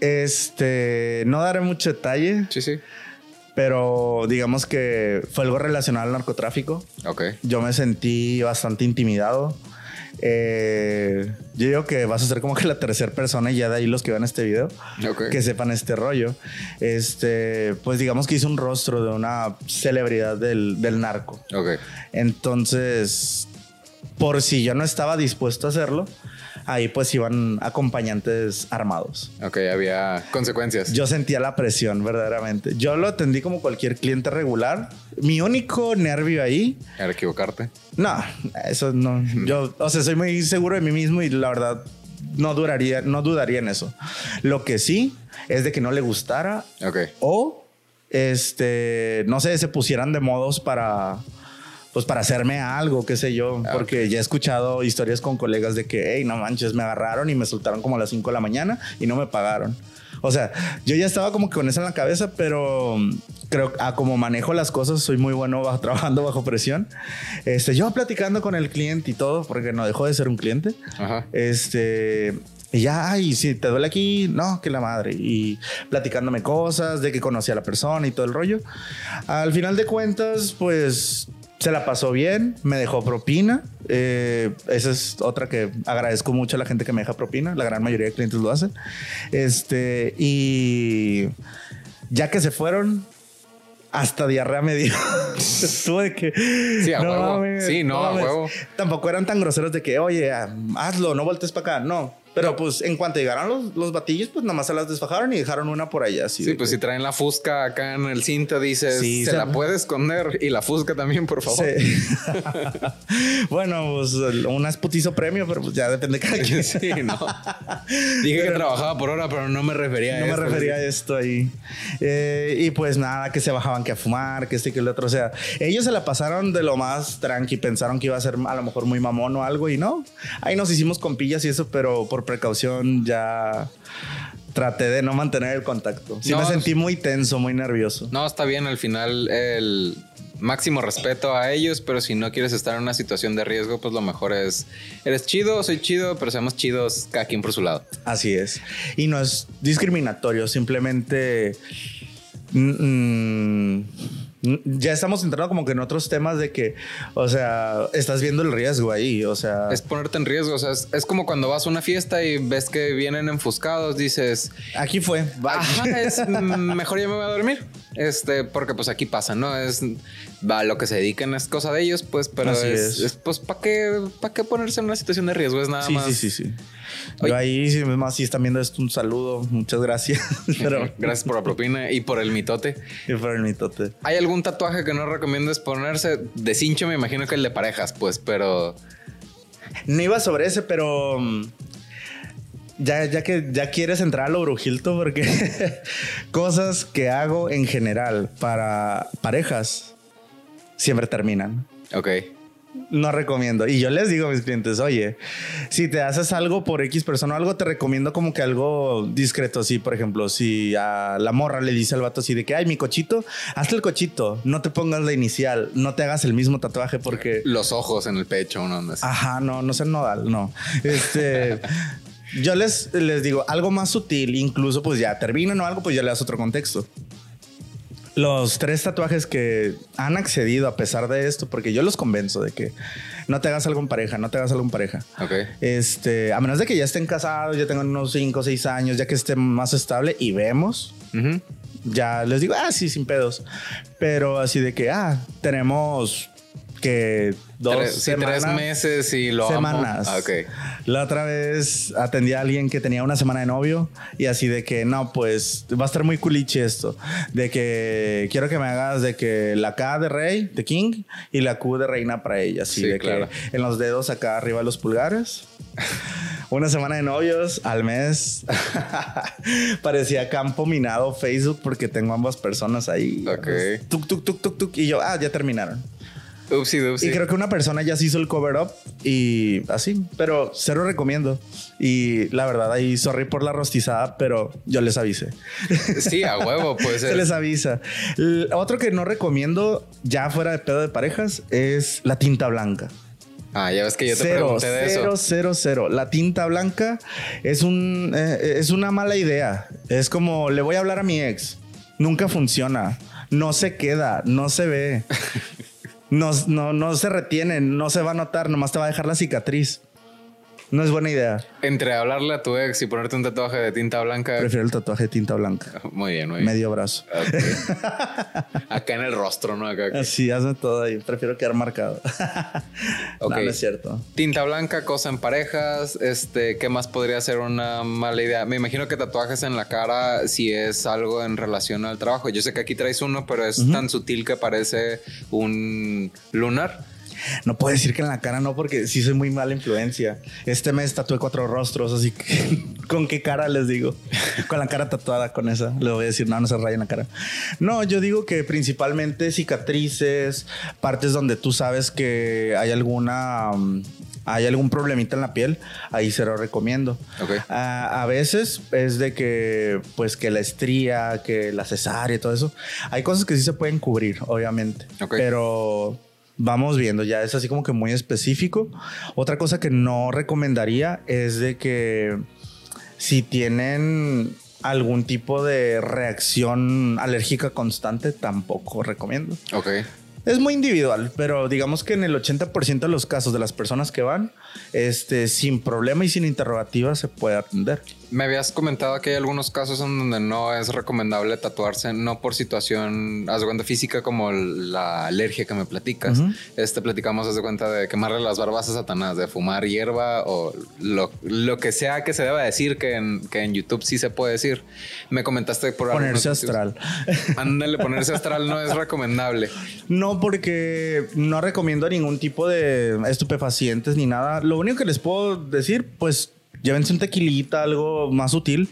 S2: Este, no daré mucho detalle.
S1: Sí, sí.
S2: Pero digamos que fue algo relacionado al narcotráfico.
S1: Ok.
S2: Yo me sentí bastante intimidado. Eh, yo digo que vas a ser como que la tercera persona y ya de ahí los que vean este video que sepan este rollo. Este, pues digamos que hice un rostro de una celebridad del, del narco.
S1: Ok.
S2: Entonces, por si yo no estaba dispuesto a hacerlo, ahí pues iban acompañantes armados.
S1: Ok, había consecuencias.
S2: Yo sentía la presión, verdaderamente. Yo lo atendí como cualquier cliente regular. Mi único nervio ahí...
S1: Era equivocarte.
S2: No, eso no. Yo, o sea, soy muy seguro de mí mismo y la verdad no duraría, no dudaría en eso. Lo que sí es de que no le gustara.
S1: Ok.
S2: O, este, no sé, se pusieran de modos para pues para hacerme algo, qué sé yo, ah, porque ya he escuchado historias con colegas de que, hey, no manches, me agarraron y me soltaron como a las 5 de la mañana y no me pagaron. O sea, yo ya estaba como que con eso en la cabeza, pero mm, creo que como manejo las cosas, soy muy bueno trabajando bajo presión. Este, yo platicando con el cliente y todo, porque no dejó de ser un cliente. Este, y ya, ay, si te duele aquí, no, que la madre. Y platicándome cosas de que conocí a la persona y todo el rollo. Al final de cuentas, pues se la pasó bien, me dejó propina. Eh, esa es otra que agradezco mucho a la gente que me deja propina. La gran mayoría de clientes lo hacen. Este, y ya que se fueron, hasta diarrea me dio. Que.
S1: Sí, a huevo. sí, no, a huevo.
S2: Tampoco eran tan groseros de que, oye, hazlo, no voltees para acá. No pero pues en cuanto llegaron los, los batillos, pues nada más se las desfajaron y dejaron una por allá.
S1: sí, pues si traen la fusca acá en el cinto, dices, se, la puede esconder y la fusca también, por favor. Sí.
S2: bueno, pues una es putizo premio, pero pues ya depende de cada quien.
S1: sí, no. Dije que trabajaba por hora, pero no me refería
S2: a esto. No me refería a esto ahí. Eh, y pues nada, que se bajaban que a fumar, que este que el otro. O sea, ellos se la pasaron de lo más tranqui, pensaron que iba a ser a lo mejor muy mamón o algo y no. Ahí nos hicimos compillas y eso, pero por precaución ya traté de no mantener el contacto. Sí me sentí muy tenso, muy nervioso.
S1: No, está bien, al final el máximo respeto a ellos, pero si no quieres estar en una situación de riesgo, pues lo mejor es, eres chido, soy chido, pero seamos chidos cada quien por su lado.
S2: Así es. Y no es discriminatorio, simplemente... Mm, ya estamos entrando como que en otros temas de que, o sea, estás viendo el riesgo ahí, o sea...
S1: Es ponerte en riesgo, o sea, es, como cuando vas a una fiesta y ves que vienen enfuscados, dices...
S2: Aquí fue.
S1: es, mejor ya me voy a dormir. Este, porque pues aquí pasa, ¿no? Es va, lo que se dedican es cosa de ellos, pues, pero es, pues, ¿para qué, ¿para qué ponerse en una situación de riesgo? Es nada más.
S2: Sí, sí, sí. Yo ahí, si más si están viendo esto, un saludo. Muchas gracias.
S1: Pero... gracias por la propina y por el mitote.
S2: Y por el mitote.
S1: ¿Hay algún tatuaje que no recomiendes ponerse? De cincho me imagino que el de parejas, pues, pero...
S2: No iba sobre ese, pero... Mm, ya, ya que ya quieres entrar a lo brujilto, porque cosas que hago en general para parejas siempre terminan.
S1: Ok
S2: no recomiendo. Y yo les digo a mis clientes, oye, si te haces algo por X persona o algo, te recomiendo como que algo discreto. Así, por ejemplo, si a la morra le dice al vato así de que, ay, mi cochito, hazte el cochito, no te pongas la inicial, no te hagas el mismo tatuaje porque...
S1: Los ojos en el pecho, ¿no?
S2: Ajá, no, no sé nodal, no. Este... Yo les, les digo algo más sutil, incluso pues ya terminan o algo, pues ya le das otro contexto. Los tres tatuajes que han accedido a pesar de esto, porque yo los convenzo de que no te hagas algo en pareja, no te hagas algo en pareja.
S1: Ok.
S2: Este, a menos de que ya estén casados, ya tengan unos 5 o 6 años, ya que esté más estable y vemos, ya les digo, ah, sí, sin pedos. Pero así de que, ah, tenemos que dos
S1: Tres, sí,
S2: semanas.
S1: tres meses y lo amo.
S2: semanas.
S1: Ah, ok.
S2: La otra vez atendí a alguien que tenía una semana de novio y así de que no, pues va a estar muy culiche esto. De que quiero que me hagas de que la K de rey, de king, y la Q de reina para ella. Así
S1: Sí,
S2: de
S1: claro.
S2: que en los dedos acá arriba de los pulgares. Una semana de novios al mes. Parecía campo minado Facebook porque tengo ambas personas ahí.
S1: Ok.
S2: Tuk, tuk, tuk, tuk, tuk. Y yo, ah, ya terminaron.
S1: Upsi, dupsi.
S2: Y creo que una persona ya se hizo el cover up y así, pero cero recomiendo. Y la verdad, ahí, sorry por la rostizada, pero yo les avisé.
S1: Sí, a huevo, puede
S2: Se les avisa. El otro que no recomiendo, ya fuera de pedo de parejas, es la tinta blanca.
S1: Ah, ya ves que yo te
S2: Cero,
S1: pregunté de
S2: cero,
S1: eso.
S2: cero, cero. La tinta blanca es un eh, es una mala idea. Es como le voy a hablar a mi ex. Nunca funciona. No se queda, no se ve. No, no, no se retiene, no se va a notar, nomás te va a dejar la cicatriz. No es buena idea.
S1: Entre hablarle a tu ex y ponerte un tatuaje de tinta blanca.
S2: Prefiero el tatuaje de tinta blanca.
S1: Muy bien, muy bien.
S2: Medio brazo.
S1: Acá en el rostro, ¿no? Acá.
S2: Así, hazme todo ahí. Prefiero quedar marcado.
S1: Ok.
S2: No, no es cierto.
S1: Tinta blanca, cosa en parejas. Este, ¿qué más podría ser una mala idea? Me imagino que tatuajes en la cara si es algo en relación al trabajo. Yo sé que aquí traes uno, pero es tan sutil que parece un lunar.
S2: No puedo decir que en la cara no, porque sí soy muy mala influencia. Este mes tatué cuatro rostros, así que ¿con qué cara les digo? Con la cara tatuada, con esa. Le voy a decir, no, no se rayen la cara. No, yo digo que principalmente cicatrices, partes donde tú sabes que hay alguna. mm, hay algún problemita en la piel, ahí se lo recomiendo. A, a veces es de que, pues, que la estría, que la cesárea y todo eso. Hay cosas que sí se pueden cubrir, obviamente.
S1: Ok.
S2: Pero vamos viendo, ya es así como que muy específico. Otra cosa que no recomendaría es de que si tienen algún tipo de reacción alérgica constante, tampoco recomiendo.
S1: Ok.
S2: Es muy individual, pero digamos que en el 80% de los casos de las personas que van, este, sin problema y sin interrogativa se puede atender.
S1: Me habías comentado que hay algunos casos en donde no es recomendable tatuarse, no por situación, haz de cuenta física como la alergia que me platicas. Este platicamos, haz de cuenta de quemarle las barbas a Satanás, de fumar hierba o lo, lo que sea que se deba decir que en, que en YouTube sí se puede decir. Me comentaste por
S2: Ponerse astral.
S1: Ándale, ponerse astral no es recomendable.
S2: No, porque no recomiendo ningún tipo de estupefacientes ni nada. Lo único que les puedo decir, pues llévense un tequilita, algo más útil,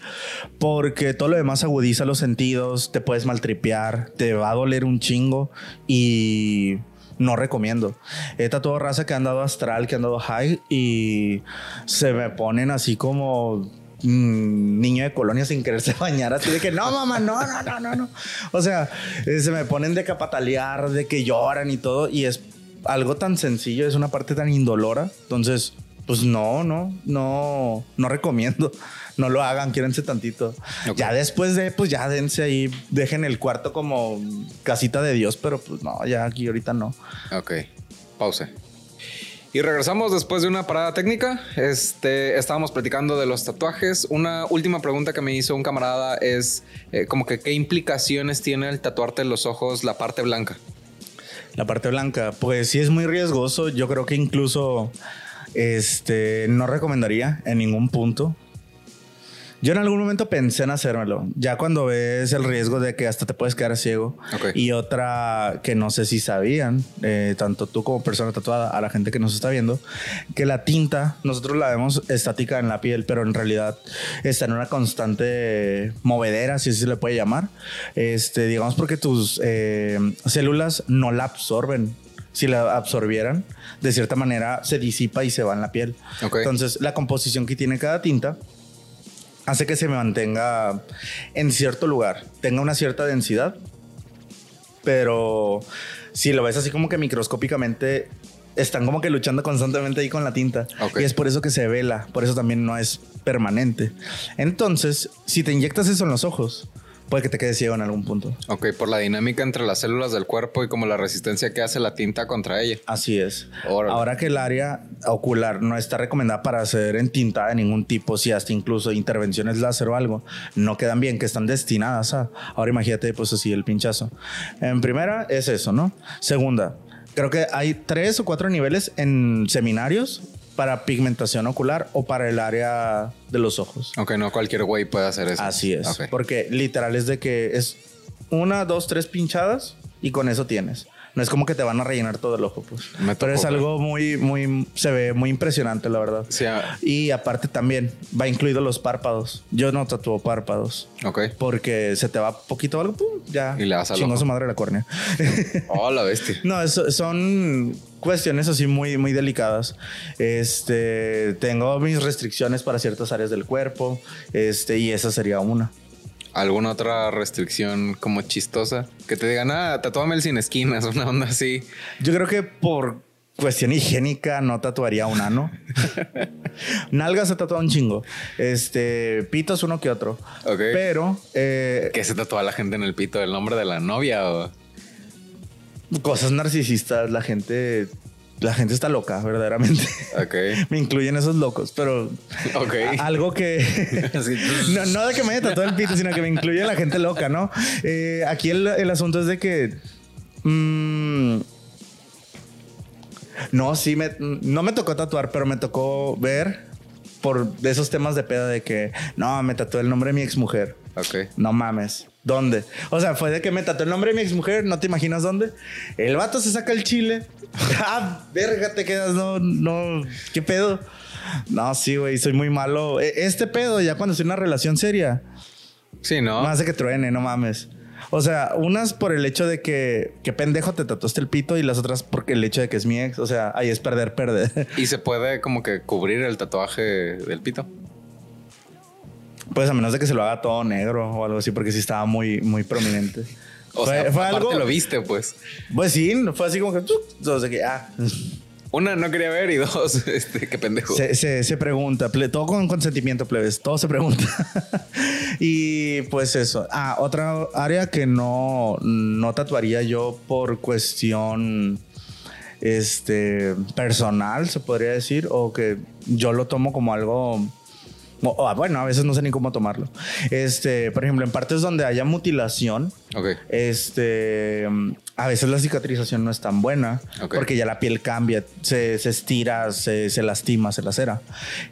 S2: porque todo lo demás agudiza los sentidos, te puedes maltripear, te va a doler un chingo y no recomiendo. He tatuado raza que han dado astral, que han dado high y se me ponen así como mm, niño de colonia sin quererse bañar, así de que no, mamá, no, no, no, no, no. O sea, eh, se me ponen de que a patalear, de que lloran y todo, y es algo tan sencillo, es una parte tan indolora. Entonces, pues no, no, no, no recomiendo. No lo hagan, quiérense tantito. Ya después de, pues ya dense ahí, dejen el cuarto como casita de Dios, pero pues no, ya aquí ahorita no.
S1: Ok, pause. Y regresamos después de una parada técnica. Este, estábamos platicando de los tatuajes. Una última pregunta que me hizo un camarada es eh, como que qué implicaciones tiene el tatuarte en los ojos la parte blanca.
S2: La parte blanca, pues sí es muy riesgoso. Yo creo que incluso este no recomendaría en ningún punto. Yo en algún momento pensé en hacérmelo. Ya cuando ves el riesgo de que hasta te puedes quedar ciego. Y otra que no sé si sabían, eh, tanto tú como persona tatuada, a la gente que nos está viendo, que la tinta nosotros la vemos estática en la piel, pero en realidad está en una constante movedera, si así se le puede llamar. Este, digamos porque tus eh, células no la absorben. Si la absorbieran, de cierta manera se disipa y se va en la piel. Entonces, la composición que tiene cada tinta hace que se mantenga en cierto lugar, tenga una cierta densidad, pero si lo ves así como que microscópicamente están como que luchando constantemente ahí con la tinta. Y es por eso que se vela, por eso también no es permanente. Entonces, si te inyectas eso en los ojos, puede que te quedes ciego en algún punto.
S1: Ok, por la dinámica entre las células del cuerpo y como la resistencia que hace la tinta contra ella.
S2: Así es.
S1: Órale.
S2: Ahora que el área ocular no está recomendada para ser entintada de ningún tipo, si hasta incluso intervenciones láser o algo, no quedan bien, que están destinadas a. Ahora imagínate, pues así el pinchazo. En primera es eso, ¿no? Segunda, creo que hay tres o cuatro niveles en seminarios para pigmentación ocular o para el área de los ojos.
S1: Ok, no cualquier güey puede hacer eso.
S2: Así es. Porque literal es de que es una, dos, tres pinchadas y con eso tienes. No es como que te van a rellenar todo el ojo, pues.
S1: Me
S2: Pero
S1: tocó
S2: es algo muy, muy, se ve muy impresionante, la verdad.
S1: Sí, ah,
S2: Y aparte también va incluido los párpados. Yo no tatúo párpados.
S1: ok.
S2: Porque se te va poquito algo, pum, ya.
S1: Y le
S2: Chingó
S1: ojo.
S2: su madre la córnea.
S1: Oh, la bestia.
S2: No, es- son cuestiones así muy, muy delicadas. Este, tengo mis restricciones para ciertas áreas del cuerpo. Este, y esa sería una.
S1: ¿Alguna otra restricción como chistosa? Que te digan, ah, tatúame el sin esquinas, una onda así.
S2: Yo creo que por cuestión higiénica no tatuaría un ano. Nalgas se tatúa un chingo. Este, pitos uno que otro.
S1: Ok.
S2: Pero eh,
S1: ¿Qué se tatúa la gente en el pito? ¿El nombre de la novia o...?
S2: Cosas narcisistas, la gente, la gente está loca, verdaderamente.
S1: Ok.
S2: Me incluyen esos locos, pero algo que no, no de que me haya tatuado el pito, sino que me incluye la gente loca, ¿no? Eh, aquí el, el asunto es de que. mm, no, sí, me, no me tocó tatuar, pero me tocó ver por esos temas de peda de que no, me tatué el nombre de mi exmujer.
S1: Ok.
S2: No mames. ¿Dónde? O sea, fue de que me tatué el nombre de mi exmujer, no te imaginas dónde. El vato se saca el chile. ah, verga, te quedas, no, no, ¿qué pedo? No, sí, güey, soy muy malo. E- Este pedo, ya cuando estoy en una relación seria,
S1: Sí, ¿no?
S2: más de que truene, no mames. O sea, unas por el hecho de que, que pendejo te tatuaste el pito y las otras porque el hecho de que es mi ex. O sea, ahí es perder, perder.
S1: Y se puede como que cubrir el tatuaje del pito.
S2: Pues a menos de que se lo haga todo negro o algo así, porque sí estaba muy, muy prominente.
S1: O
S2: fue,
S1: sea,
S2: fue
S1: aparte
S2: algo.
S1: lo viste, pues.
S2: Pues sí, fue así como que. ¡tuc! Entonces, que ah.
S1: Una, no quería ver y dos, este, qué pendejo.
S2: Se, se, se pregunta, ple- todo con consentimiento, plebes, todo se pregunta. y pues eso. Ah, otra área que no, no tatuaría yo por cuestión este, personal, se podría decir, o que yo lo tomo como algo. O- o, bueno, a veces no sé ni cómo tomarlo. Este, por ejemplo, en partes donde haya mutilación, este, a veces la cicatrización no es tan buena
S1: Ok.
S2: porque ya la piel cambia, se, se estira, se, se lastima, se lacera.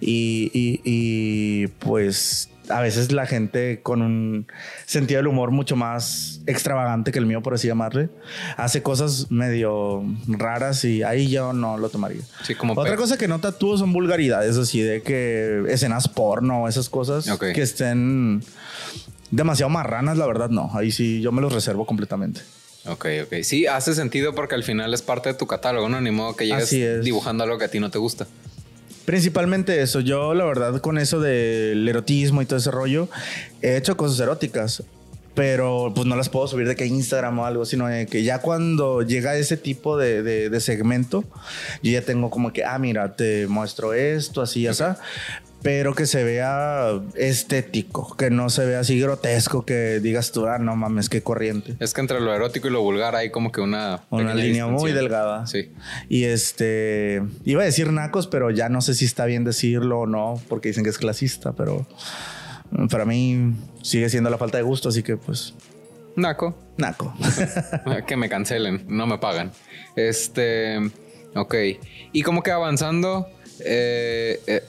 S2: Y, y- y, pues a veces la gente con un sentido del humor mucho más extravagante que el mío, por así llamarle, hace cosas medio raras y ahí yo no lo tomaría.
S1: Sí, como
S2: Otra cosa que no tatúo son vulgaridades, así de que escenas porno, esas cosas que estén demasiado marranas, la verdad no. Ahí sí yo me los reservo completamente.
S1: Ok, ok. Sí, hace sentido porque al final es parte de tu catálogo, ¿no? Ni modo que llegues dibujando algo que a ti no te gusta.
S2: Principalmente eso. Yo, la verdad, con eso del erotismo y todo ese rollo, he hecho cosas eróticas. Pero pues no las puedo subir de que Instagram o algo, sino que ya cuando llega ese tipo de, de- de segmento, yo ya tengo como que, ah, mira, te muestro esto, así, así. Pero que se vea estético, que no se vea así grotesco, que digas tú, ah, no mames, qué corriente.
S1: Es que entre lo erótico y lo vulgar hay como que una...
S2: Una línea muy delgada.
S1: Sí.
S2: Y este, iba a decir nacos, pero ya no sé si está bien decirlo o no, porque dicen que es clasista, pero mm, para mí sigue siendo la falta de gusto, así que pues,
S1: Naco.
S2: naco.
S1: que me cancelen, no me pagan. Este, ok. Y como que avanzando, eh, eh,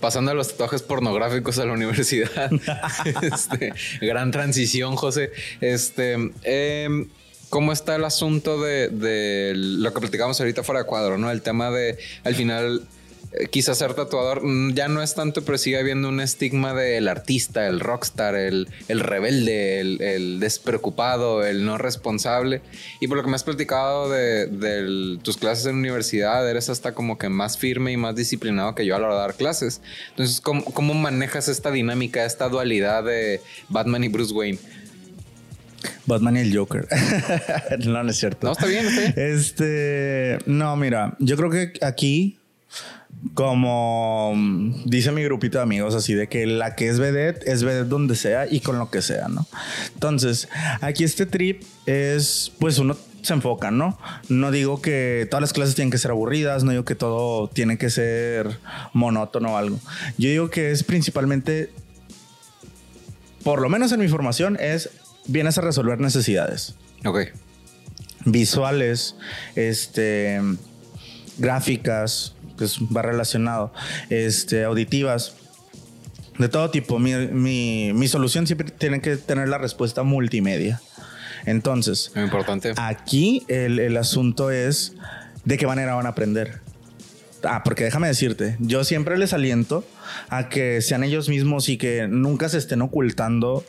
S1: pasando a los tatuajes pornográficos a la universidad. este, gran transición, José. Este, em, ¿cómo está el asunto de, de lo que platicamos ahorita fuera de cuadro, no? El tema de, al final, quizás ser tatuador mm, ya no es tanto, pero sigue habiendo un estigma del artista, el rockstar, el, el rebelde, el, el despreocupado, el no responsable. Y por lo que me has platicado de, de tus clases en universidad, eres hasta como que más firme y más disciplinado que yo a la hora de dar clases. Entonces, ¿cómo, cómo manejas esta dinámica, esta dualidad de Batman y Bruce Wayne?
S2: Batman y el Joker. no, no es cierto.
S1: No, está bien, está bien.
S2: Este, no, mira, yo creo que aquí, como dice mi grupito de amigos, así de que la que es vedette es vedette donde sea y con lo que sea, ¿no? Entonces, aquí este trip es, pues uno se enfoca, ¿no? No digo que todas las clases tienen que ser aburridas, no digo que todo tiene que ser monótono o algo. Yo digo que es principalmente, por lo menos en mi formación, es vienes a resolver necesidades.
S1: Ok.
S2: Visuales, este, gráficas, que va relacionado, este, auditivas, de todo tipo. Mi, mi, mi solución siempre tiene que tener la respuesta multimedia. Entonces,
S1: Muy importante.
S2: aquí el, el asunto es de qué manera van a aprender. Ah, porque déjame decirte, yo siempre les aliento a que sean ellos mismos y que nunca se estén ocultando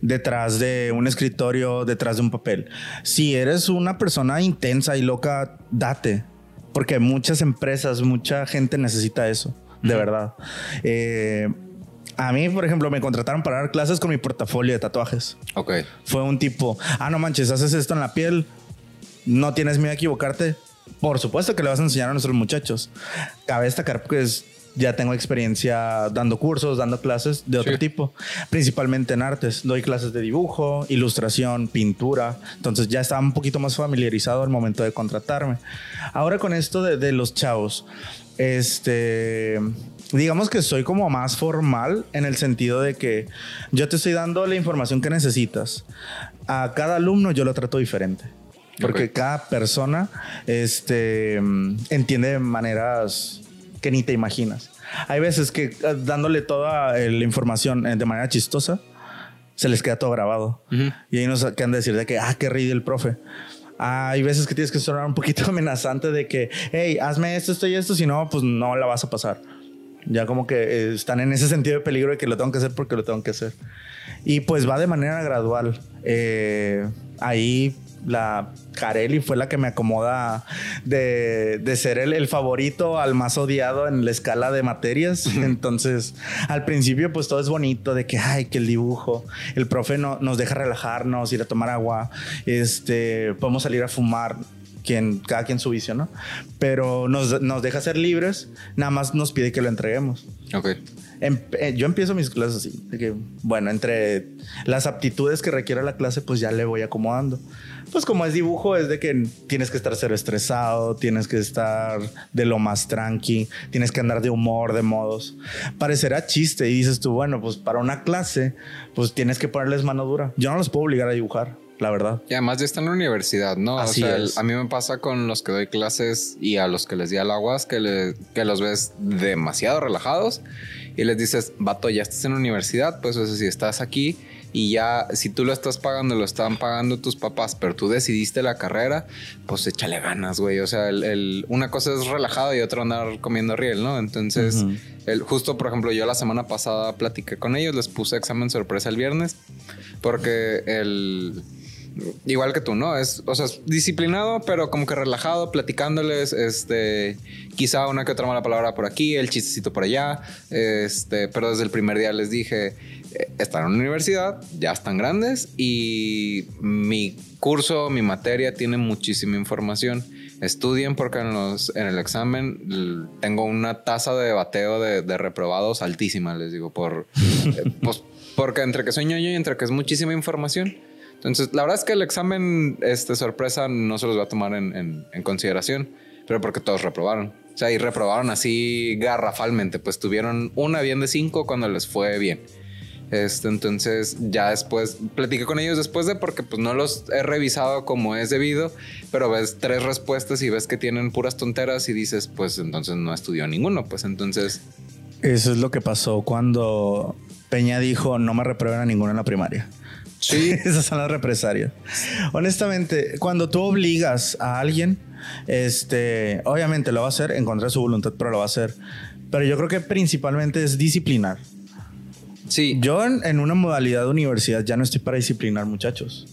S2: detrás de un escritorio, detrás de un papel. Si eres una persona intensa y loca, date, porque muchas empresas, mucha gente necesita eso, de verdad. Eh, a mí, por ejemplo, me contrataron para dar clases con mi portafolio de tatuajes.
S1: Ok.
S2: Fue un tipo, ah, no manches, haces esto en la piel, no tienes miedo a equivocarte. Por supuesto que le vas a enseñar a nuestros muchachos. Cabe destacar pues ya tengo experiencia dando cursos, dando clases de otro
S1: Sí.
S2: tipo, principalmente en artes. Doy clases de dibujo, ilustración, pintura. Entonces ya estaba un poquito más familiarizado al momento de contratarme. Ahora con esto de, de los chavos, este, digamos que soy como más formal en el sentido de que yo te estoy dando la información que necesitas. A cada alumno yo lo trato diferente. Porque cada persona este, entiende de maneras que ni te imaginas. Hay veces que eh, dándole toda eh, la información eh, de manera chistosa, se les queda todo grabado. Y ahí nos quedan de decir de que, ah, qué ríe el profe. Hay veces que tienes que sonar un poquito amenazante de que, hey, hazme esto, esto y esto, si no, pues no la vas a pasar. Ya como que eh, están en ese sentido de peligro de que lo tengo que hacer porque lo tengo que hacer. Y pues va de manera gradual. Eh, ahí la Carelli fue la que me acomoda de, de ser el, el favorito al más odiado en la escala de materias. Entonces, al principio, pues todo es bonito de que, ay, que el dibujo, el profe no, nos deja relajarnos, ir a tomar agua, este, podemos salir a fumar. Quien, cada quien su vicio, ¿no? Pero nos, nos deja ser libres, nada más nos pide que lo entreguemos.
S1: Ok.
S2: Em- eh, yo empiezo mis clases así, de que, bueno, entre las aptitudes que requiere la clase, pues ya le voy acomodando. Pues como es dibujo, es de que tienes que estar cero estresado, tienes que estar de lo más tranqui, tienes que andar de humor, de modos. Parecerá chiste y dices tú, bueno, pues para una clase, pues tienes que ponerles mano dura. Yo no los puedo obligar a dibujar, la verdad.
S1: Y además ya está en la universidad, ¿no?
S2: Así
S1: o sea,
S2: es.
S1: a mí me pasa con los que doy clases y a los que les di al aguas que, le- que los ves demasiado relajados y les dices, vato, ya estás en la universidad, pues o sea, si estás aquí y ya, si tú lo estás pagando, lo están pagando tus papás, pero tú decidiste la carrera, pues échale ganas, güey. O sea, el, el- una cosa es relajado y otra andar comiendo riel, ¿no? Entonces, el, justo, por ejemplo, yo la semana pasada platiqué con ellos, les puse examen sorpresa el viernes, porque el... Igual que tú, ¿no? Es, o sea, es disciplinado, pero como que relajado, platicándoles, este, quizá una que otra mala palabra por aquí, el chistecito por allá, este, pero desde el primer día les dije, están en la universidad, ya están grandes y mi curso, mi materia tiene muchísima información. Estudien porque en, los, en el examen tengo una tasa de bateo de, de reprobados altísima, les digo, por, eh, pues, porque entre que soy ñoño y entre que es muchísima información. Entonces, la verdad es que el examen, este, sorpresa, no se los va a tomar en, en- en consideración, pero porque todos reprobaron. O sea, y reprobaron así garrafalmente, pues tuvieron una bien de cinco cuando les fue bien. Este, entonces, ya después platiqué con ellos después de porque pues no los he revisado como es debido, pero ves tres respuestas y ves que tienen puras tonteras y dices, pues entonces no estudió ninguno. Pues entonces,
S2: Eso es lo que pasó cuando Peña dijo, no me reprueben a ninguno en la primaria.
S1: sí,
S2: Esas son las represalias. Honestamente, cuando tú obligas a alguien, este, obviamente lo va a hacer en contra de su voluntad, pero lo va a hacer. Pero yo creo que principalmente es disciplinar.
S1: Sí,
S2: Yo en, en una modalidad de universidad ya no estoy para disciplinar muchachos.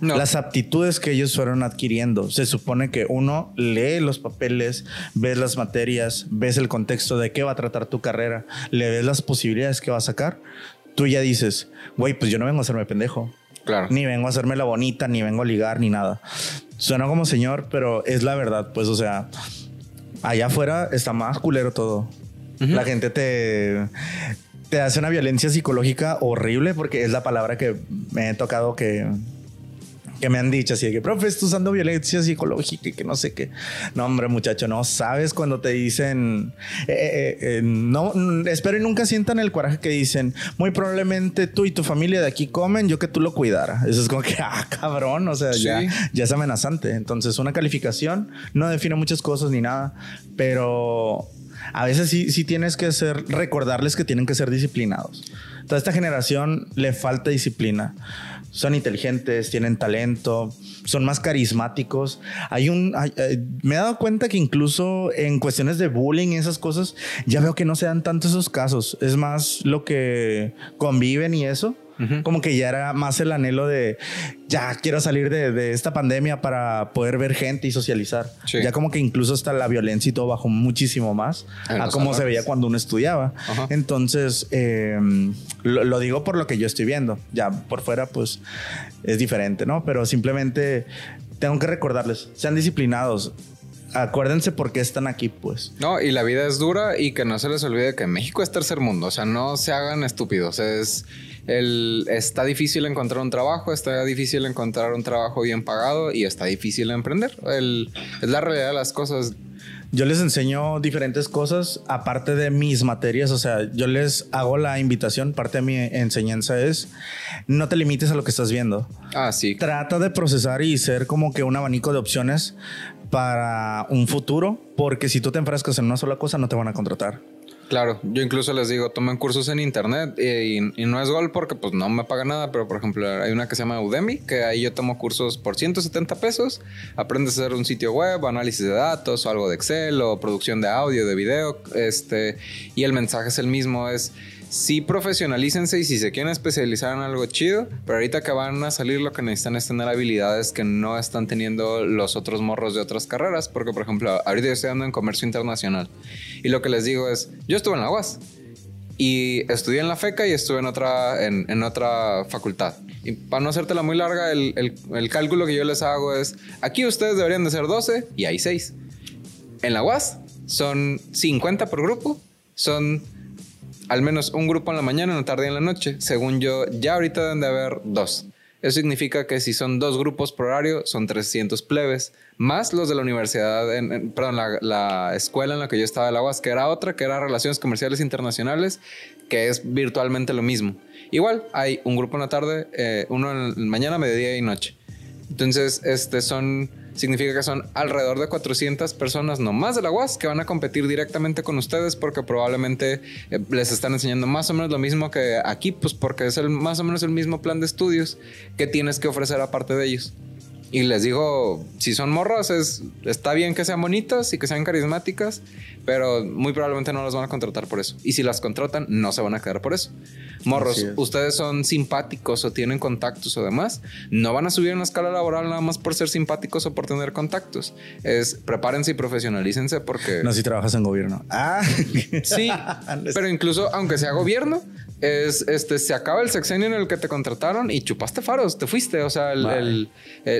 S1: no.
S2: Las aptitudes que ellos fueron adquiriendo. Se supone que uno lee los papeles, ves las materias, ves el contexto de qué va a tratar tu carrera, le ves las posibilidades que va a sacar. Tú ya dices, güey, pues yo no vengo a hacerme pendejo.
S1: Claro.
S2: Ni vengo a hacerme la bonita, ni vengo a ligar, ni nada. Suena como señor, pero es la verdad, pues, o sea, allá afuera está más culero todo. La gente te, te hace una violencia psicológica horrible porque es la palabra que me he tocado que que me han dicho así de que, profe, estás usando violencia psicológica y que no sé qué. No, hombre, muchacho, no sabes cuando te dicen, eh, eh, eh, no, espero y nunca sientan el coraje que dicen, muy probablemente tú y tu familia de aquí comen, yo que tú lo cuidara. Eso es como que, ah, cabrón, o sea, ya, ya es amenazante. Entonces, una calificación no define muchas cosas ni nada, pero a veces sí, sí tienes que ser, recordarles que tienen que ser disciplinados. Toda esta generación le falta disciplina son inteligentes, tienen talento, son más carismáticos. Hay un, eh, me he dado cuenta que incluso en cuestiones de bullying y esas cosas, ya veo que no se dan tanto esos casos. Es más lo que conviven y eso. Como que ya era más el anhelo de ya quiero salir de, esta pandemia para poder ver gente y socializar. Ya como que incluso hasta la violencia y todo bajó muchísimo más a cómo se veía cuando uno estudiaba. Entonces, em, lo, digo por lo que yo estoy viendo. Ya por fuera, pues es diferente, ¿no? Pero simplemente tengo que recordarles, sean disciplinados acuérdense por qué están aquí, pues.
S1: No, y la vida es dura y que no se les olvide que México es tercer mundo. O sea, no se hagan estúpidos. Es el, está difícil encontrar un trabajo, está difícil encontrar un trabajo bien pagado y está difícil emprender. es la realidad de las cosas.
S2: Yo les enseño diferentes cosas aparte de mis materias, o sea, yo les hago la invitación, parte de mi enseñanza es no te limites a lo que estás viendo.
S1: Ah, sí.
S2: Trata de procesar y ser como que un abanico de opciones para un futuro, porque si tú te enfrascas en una sola cosa no te van a contratar.
S1: Claro, yo incluso les digo, tomen cursos en internet y, no es gol porque pues no me paga nada, pero por ejemplo hay una que se llama Udemy, que ahí yo tomo cursos por 170 pesos, aprendes a hacer un sitio web, análisis de datos o algo de Excel o producción de audio, de video, este, y el mensaje es el mismo, es sí profesionalícense y si se quieren especializar en algo chido, pero ahorita que van a salir lo que necesitan es tener habilidades que no están teniendo los otros morros de otras carreras, porque por ejemplo, ahorita yo estoy andando en comercio internacional y lo que les digo es, yo estuve en la UAS y estudié en la FECA y estuve en otra, en, otra facultad. Y para no hacértela muy larga, el, el, el, cálculo que yo les hago es, aquí ustedes deberían de ser 12 y hay 6. En la UAS son 50 por grupo, son al menos un grupo en la mañana, en la tarde y en la noche. Según yo, ya ahorita deben de haber dos. Eso significa que si son dos grupos por horario, son 300 plebes, más los de la universidad, en, perdón, la, escuela en la que yo estaba de la que era otra, que era Relaciones Comerciales Internacionales, que es virtualmente lo mismo. Igual, hay un grupo en la tarde, eh, uno en la mañana, mediodía y noche. Entonces, este son significa que son alrededor de 400 personas nomás de la UAS que van a competir directamente con ustedes porque probablemente eh, les están enseñando más o menos lo mismo que aquí, pues porque es el, más o menos el mismo plan de estudios que tienes que ofrecer aparte de ellos. Y les digo, si son morros, es, está bien que sean bonitas y que sean carismáticas, pero muy probablemente no las van a contratar por eso. Y si las contratan, no se van a quedar por eso. Morros, ustedes son simpáticos o tienen contactos o demás, no van a subir en la escala laboral nada más por ser simpáticos o por tener contactos. Es prepárense y profesionalícense porque...
S2: No, si trabajas en gobierno. Ah,
S1: sí, pero incluso aunque sea gobierno, es este se acaba el sexenio en el que te contrataron y chupaste faros, te fuiste. O sea, el,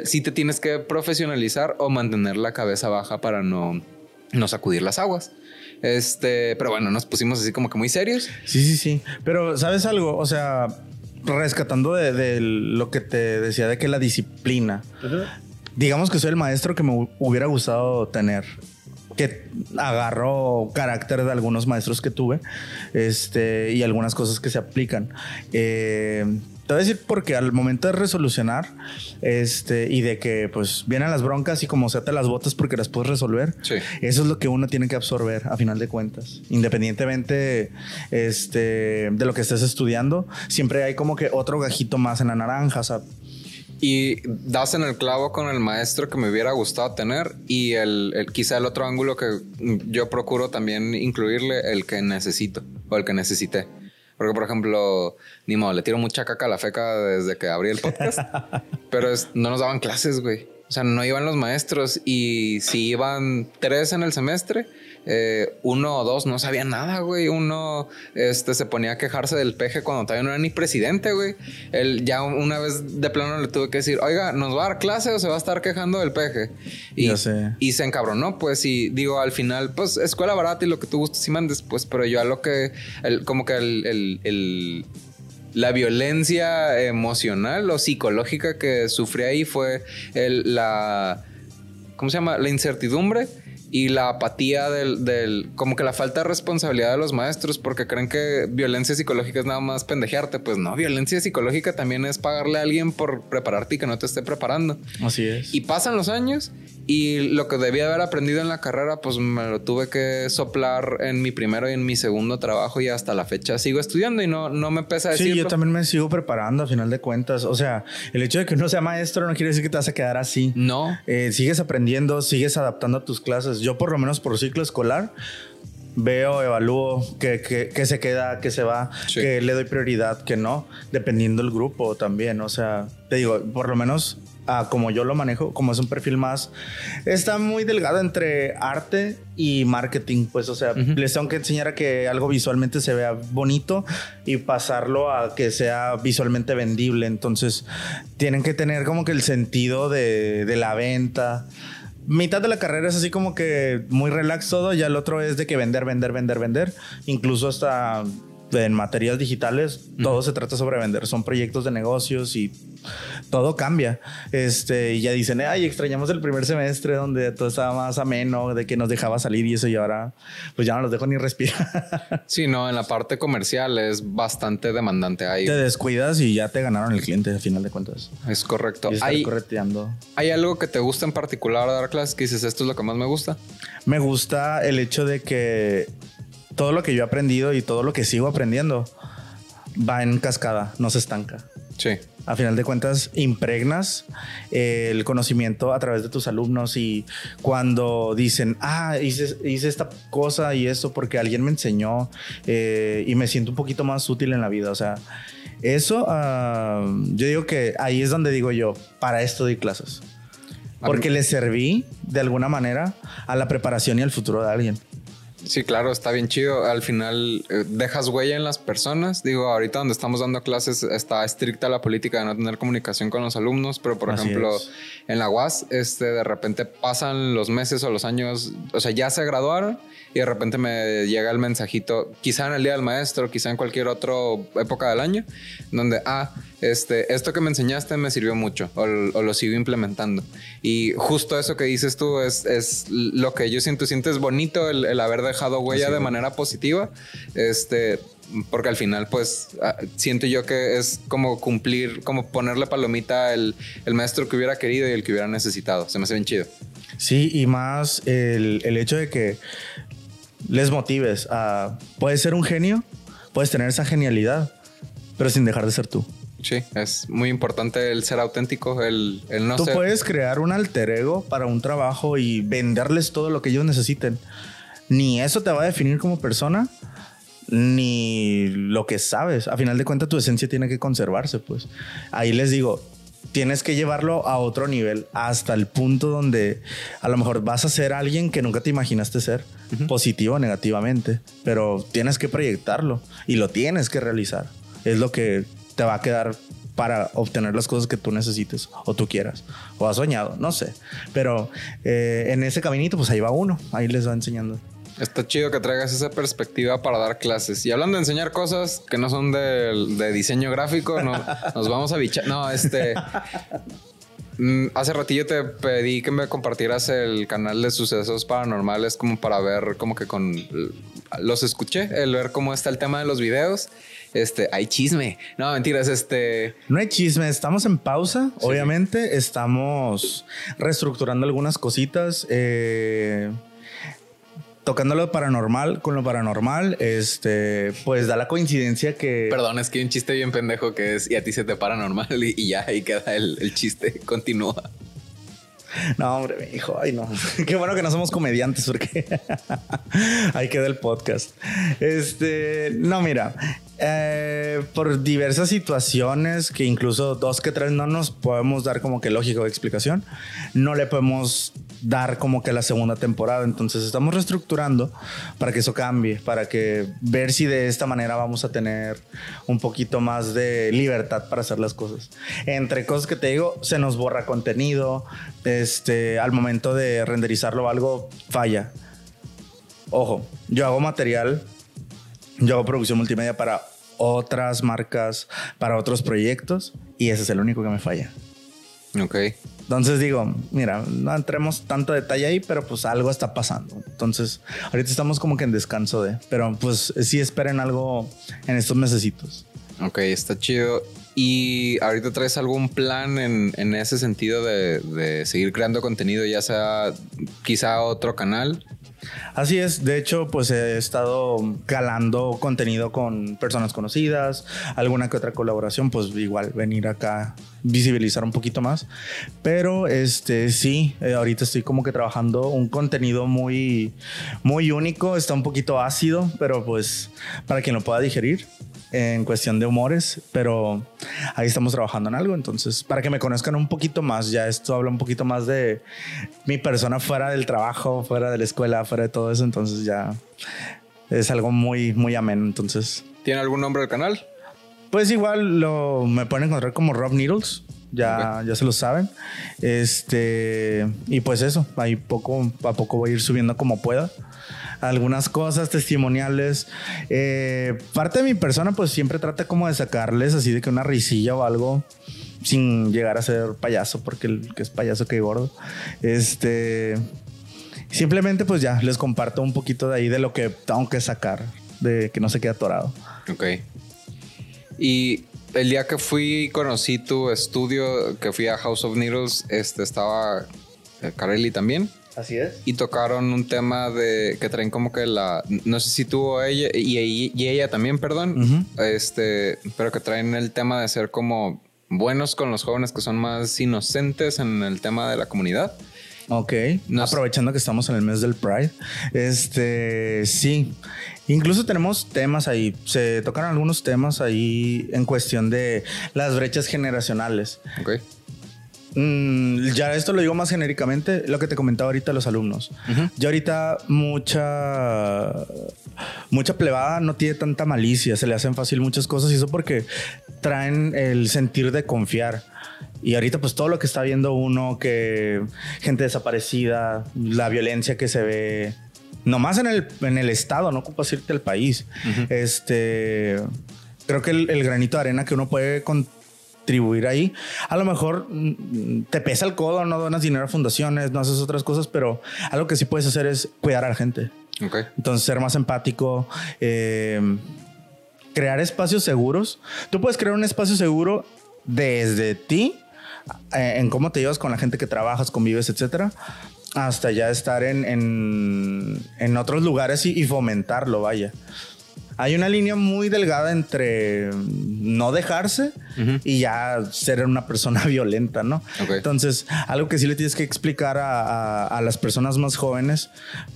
S1: sí te tienes que profesionalizar o mantener la cabeza baja para no, no sacudir las aguas. Este, pero bueno, nos pusimos así como que muy serios.
S2: Sí, sí, sí. Pero sabes algo, o sea, rescatando de, lo que te decía de que la disciplina. Digamos que soy el maestro que me hubiera gustado tener que agarro carácter de algunos maestros que tuve este, y algunas cosas que se aplican. Eh, te voy a decir porque al momento de resolucionar este, y de que pues vienen las broncas y como sea te las botas porque las puedes resolver, eso es lo que uno tiene que absorber a final de cuentas. Independientemente este, de lo que estés estudiando, siempre hay como que otro gajito más en la naranja. O sea,
S1: y das en el clavo con el maestro que me hubiera gustado tener y el, quizá el otro ángulo que yo procuro también incluirle, el que necesito o el que necesité. Porque, por ejemplo, ni modo, le tiro mucha caca a la feca desde que abrí el podcast, pero no nos daban clases, güey. O sea, no iban los maestros y si iban tres en el semestre, eh, uno o dos no sabían nada, güey. Uno este, se ponía a quejarse del peje cuando todavía no era ni presidente, güey. Él ya una vez de plano le tuve que decir, oiga, ¿nos va a dar clase o se va a estar quejando del peje? Y,
S2: sé.
S1: y se encabronó, pues, y digo, al final, pues, escuela barata y lo que tú gustes y mandes, pues, pero yo a lo que, como que el, la violencia emocional o psicológica que sufrí ahí fue el, la, ¿cómo se llama? La incertidumbre y la apatía del, del, como que la falta de responsabilidad de los maestros porque creen que violencia psicológica es nada más pendejearte. Pues no, violencia psicológica también es pagarle a alguien por prepararte y que no te esté preparando.
S2: Así es.
S1: Y pasan los años y lo que debía haber aprendido en la carrera, pues me lo tuve que soplar en mi primero y en mi segundo trabajo y hasta la fecha sigo estudiando y no, no me pesa decirlo.
S2: Sí, yo también me sigo preparando a final de cuentas. O sea, el hecho de que uno sea maestro no quiere decir que te vas a quedar así.
S1: No.
S2: Eh, sigues aprendiendo, sigues adaptando a tus clases. Yo por lo menos por ciclo escolar veo, evalúo que, que, se queda, que se va, que le doy prioridad, que no, dependiendo del grupo también. O sea, te digo, por lo menos como yo lo manejo, como es un perfil más, está muy delgado entre arte y marketing, pues, o sea, les tengo que enseñar a que algo visualmente se vea bonito y pasarlo a que sea visualmente vendible. Entonces, tienen que tener como que el sentido de, de la venta. Mitad de la carrera es así como que muy relax todo, ya el otro es de que vender, vender, vender, vender, incluso hasta en materias digitales, todo se trata sobre vender, son proyectos de negocios y todo cambia. Este, y ya dicen, ay, extrañamos el primer semestre donde todo estaba más ameno, de que nos dejaba salir y eso, y ahora pues ya no los dejo ni respirar.
S1: Sí, no, en la parte comercial es bastante demandante ahí.
S2: Te descuidas y ya te ganaron el cliente al final de cuentas.
S1: Es correcto.
S2: hay,
S1: correteando. ¿Hay algo que te gusta en particular dar clases que dices, esto es lo que más me gusta?
S2: Me gusta el hecho de que todo lo que yo he aprendido y todo lo que sigo aprendiendo va en cascada, no se estanca.
S1: Sí.
S2: A final de cuentas, impregnas el conocimiento a través de tus alumnos y cuando dicen, ah, hice, esta cosa y esto porque alguien me enseñó eh, y me siento un poquito más útil en la vida. O sea, eso, ah, yo digo que ahí es donde digo yo, para esto doy clases. Porque le serví de alguna manera a la preparación y al futuro de alguien.
S1: Sí, claro, está bien chido. Al final eh, dejas huella en las personas. Digo, ahorita donde estamos dando clases está estricta la política de no tener comunicación con los alumnos, pero por ejemplo, en la UAS, este, de repente pasan los meses o los años, o sea, ya se graduaron y de repente me llega el mensajito, quizá en el día del maestro, quizá en cualquier otra época del año, donde, ah, este, esto que me enseñaste me sirvió mucho o, lo sigo implementando. Y justo eso que dices tú es, es lo que yo siento, sientes bonito el, haber dejado huella de manera positiva. Este, porque al final, pues, ah, siento yo que es como cumplir, como ponerle palomita el, el maestro que hubiera querido y el que hubiera necesitado. Se me hace bien chido.
S2: Sí, y más el, el hecho de que les motives a... Puedes ser un genio, puedes tener esa genialidad, pero sin dejar de ser tú.
S1: Sí, es muy importante el ser auténtico, el, el no
S2: Tú puedes crear un alter ego para un trabajo y venderles todo lo que ellos necesiten. Ni eso te va a definir como persona, ni lo que sabes. A final de cuentas, tu esencia tiene que conservarse, pues. Ahí les digo, tienes que llevarlo a otro nivel, hasta el punto donde a lo mejor vas a ser alguien que nunca te imaginaste ser, positivo o negativamente, pero tienes que proyectarlo y lo tienes que realizar. Es lo que te va a quedar para obtener las cosas que tú necesites o tú quieras o has soñado, no sé. Pero eh, en ese caminito, pues ahí va uno, ahí les va enseñando.
S1: Está chido que traigas esa perspectiva para dar clases. Y hablando de enseñar cosas que no son de, diseño gráfico, no, nos vamos a bichar. No, este. Mm, hace ratillo te pedí que me compartieras el canal de sucesos paranormales como para ver como que con los escuché, el ver cómo está el tema de los videos este, hay chisme. No, mentiras, este.
S2: No hay chisme, estamos en pausa, obviamente. Estamos reestructurando algunas cositas. Eh, tocando lo paranormal con lo paranormal, este, pues da la coincidencia que.
S1: Perdón, es que hay un chiste bien pendejo que es y a ti se te paranormal y, ya ahí queda el, el chiste, continúa.
S2: No, hombre, mi hijo, ay no. Qué bueno que no somos comediantes porque ahí queda el podcast. Este, no, mira, eh, por diversas situaciones que incluso dos que tres no nos podemos dar como que lógica o explicación, no le podemos dar como que la segunda temporada. Entonces estamos reestructurando para que eso cambie, para que ver si de esta manera vamos a tener un poquito más de libertad para hacer las cosas. Entre cosas que te digo, se nos borra contenido, este, al momento de renderizarlo algo falla. Ojo, yo hago material, yo hago producción multimedia para otras marcas, para otros proyectos y ese es el único que me falla.
S1: Ok.
S2: Entonces digo, mira, no entremos tanto detalle ahí, pero pues algo está pasando. Entonces, ahorita estamos como que en descanso de, pero pues sí esperen algo en estos mesecitos.
S1: Ok, está chido. ¿Y ahorita traes algún plan en, en ese sentido de, de, seguir creando contenido, ya sea quizá otro canal?
S2: Así es, de hecho, pues he estado calando contenido con personas conocidas, alguna que otra colaboración, pues igual venir acá visibilizar un poquito más. Pero este sí, eh, ahorita estoy como que trabajando un contenido muy muy único, está un poquito ácido, pero pues para quien lo pueda digerir en cuestión de humores, pero ahí estamos trabajando en algo. Entonces, para que me conozcan un poquito más, ya esto habla un poquito más de mi persona fuera del trabajo, fuera de la escuela, fuera de todo eso. Entonces, ya es algo muy, muy ameno. Entonces,
S1: ¿tiene algún nombre del canal?
S2: Pues igual lo me pueden encontrar como Rob Needles. Ya, ya se lo saben. Este, y pues eso, ahí poco a poco voy a ir subiendo como pueda algunas cosas testimoniales. Eh, parte de mi persona, pues siempre trata como de sacarles así de que una risilla o algo sin llegar a ser payaso, porque el que es payaso que gordo. Este. Simplemente, pues ya les comparto un poquito de ahí de lo que tengo que sacar, de que no se quede atorado.
S1: Ok. Y el día que fui y conocí tu estudio, que fui a House of Needles, este estaba Carelli también.
S2: Así es.
S1: Y tocaron un tema de que traen como que la. No sé si tú ella y, y, ella también, perdón. Este, pero que traen el tema de ser como buenos con los jóvenes que son más inocentes en el tema de la comunidad.
S2: Ok. Aprovechando que estamos en el mes del Pride. Este, sí. Incluso tenemos temas ahí. Se tocaron algunos temas ahí en cuestión de las brechas generacionales.
S1: Ok.
S2: Mm, ya esto lo digo más genéricamente, lo que te comentaba ahorita los alumnos. Ya ahorita mucha mucha plebada no tiene tanta malicia, se le hacen fácil muchas cosas y eso porque traen el sentir de confiar. Y ahorita pues todo lo que está viendo uno, que gente desaparecida, la violencia que se ve, nomás en el, en el estado, no ocupas irte al país. Este, creo que el, granito de arena que uno puede contribuir ahí, a lo mejor mm, te pesa el codo, no donas dinero a fundaciones, no haces otras cosas, pero algo que sí puedes hacer es cuidar a la gente. Entonces ser más empático. Eh, crear espacios seguros. Tú puedes crear un espacio seguro desde ti, en cómo te llevas con la gente que trabajas, convives, etcétera, hasta ya estar en, en, otros lugares y, fomentarlo, vaya hay una línea muy delgada entre no dejarse y ya ser una persona violenta, ¿no? Entonces, algo que sí le tienes que explicar a, las personas más jóvenes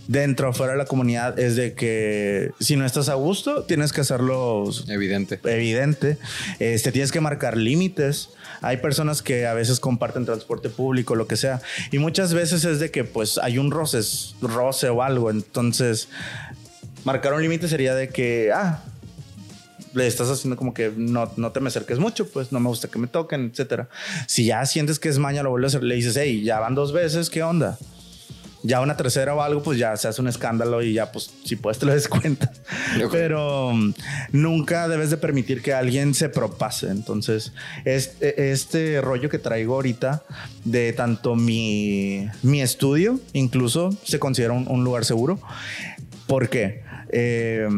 S2: dentro o fuera de la comunidad es de que si no estás a gusto, tienes que hacerlo
S1: evidente.
S2: Evidente. Este, tienes que marcar límites. Hay personas que a veces comparten transporte público, lo que sea. Y muchas veces es de que pues hay un roce, roce o algo. Entonces, marcar un límite sería de que, ah, le estás haciendo como que no, no te me acerques mucho, pues no me gusta que me toquen, etcétera. Si ya sientes que es maña, lo vuelves a hacer, le dices, hey, ya van dos veces, ¿qué onda? Ya una tercera o algo, pues ya se hace un escándalo y ya, pues si puedes te lo des cuenta. Pero um, nunca debes de permitir que alguien se propase. Entonces, este, este rollo que traigo ahorita de tanto mi, mi estudio, incluso se considera un, un lugar seguro. ¿Por qué? Eh,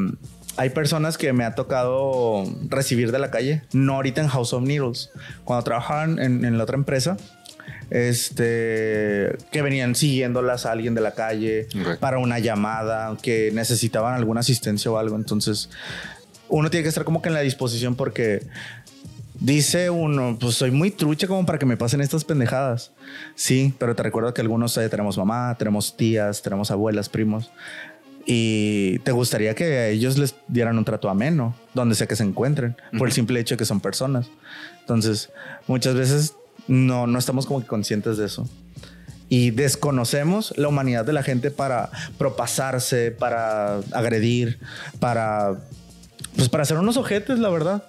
S2: hay personas que me ha tocado recibir de la calle, no ahorita en House of Needles, cuando trabajaban en, la otra empresa, este, que venían siguiéndolas a alguien de la calle para una llamada, que necesitaban alguna asistencia o algo. Entonces, uno tiene que estar como que en la disposición porque Dice uno, pues soy muy trucha como para que me pasen estas pendejadas. Sí, pero te recuerdo que algunos eh, tenemos mamá, tenemos tías, tenemos abuelas, primos. Y te gustaría que a ellos les dieran un trato ameno, donde sea que se encuentren, por el simple hecho de que son personas. Entonces, muchas veces no, no estamos como que conscientes de eso. Y desconocemos la humanidad de la gente para propasarse, para agredir, para pues para hacer unos ojetes, la verdad.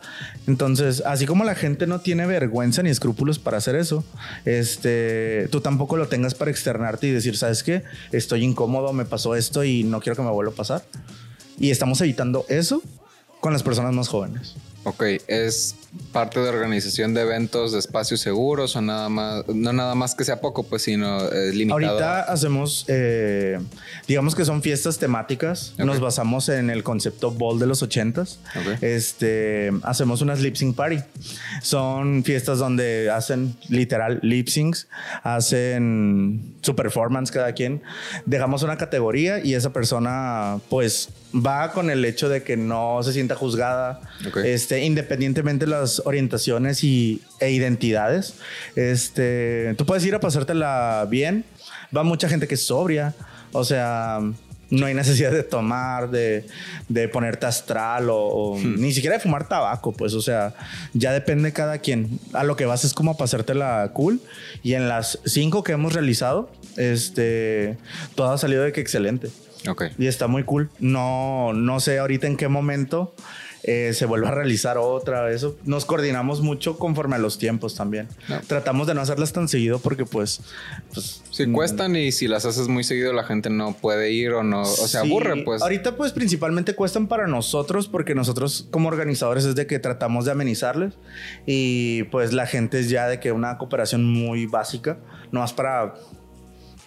S2: Entonces, así como la gente no tiene vergüenza ni escrúpulos para hacer eso, este, tú tampoco lo tengas para externarte y decir, ¿sabes qué? Estoy incómodo, me pasó esto y no quiero que me vuelva a pasar. Y estamos evitando eso con las personas más jóvenes.
S1: Ok, es parte de organización de eventos de espacios seguros o nada más, no nada más que sea poco, pues, sino es limitado.
S2: Ahorita hacemos, eh, digamos que son fiestas temáticas. Nos basamos en el concepto ball de los ochentas. Este, hacemos unas lip sync party. Son fiestas donde hacen literal lip syncs, hacen su performance cada quien. Dejamos una categoría y esa persona, pues, va con el hecho de que no se sienta juzgada, este, independientemente de las orientaciones y, e identidades. Este, tú puedes ir a pasártela bien. Va mucha gente que es sobria, o sea, no hay necesidad de tomar, de, de ponerte astral o, hmm. ni siquiera de fumar tabaco, pues, o sea, ya depende cada quien. A lo que vas es como pasártela cool. Y en las cinco que hemos realizado, este, todo ha salido de que excelente. Y está muy cool. No, no sé ahorita en qué momento eh, se vuelva a realizar otra. Eso nos coordinamos mucho conforme a los tiempos también. Tratamos de no hacerlas tan seguido porque, pues. pues
S1: si cuestan y si las haces muy seguido, la gente no puede ir o no. O se aburre, pues.
S2: Ahorita, pues principalmente cuestan para nosotros porque nosotros, como organizadores, es de que tratamos de amenizarles y pues la gente es ya de que una cooperación muy básica, no más para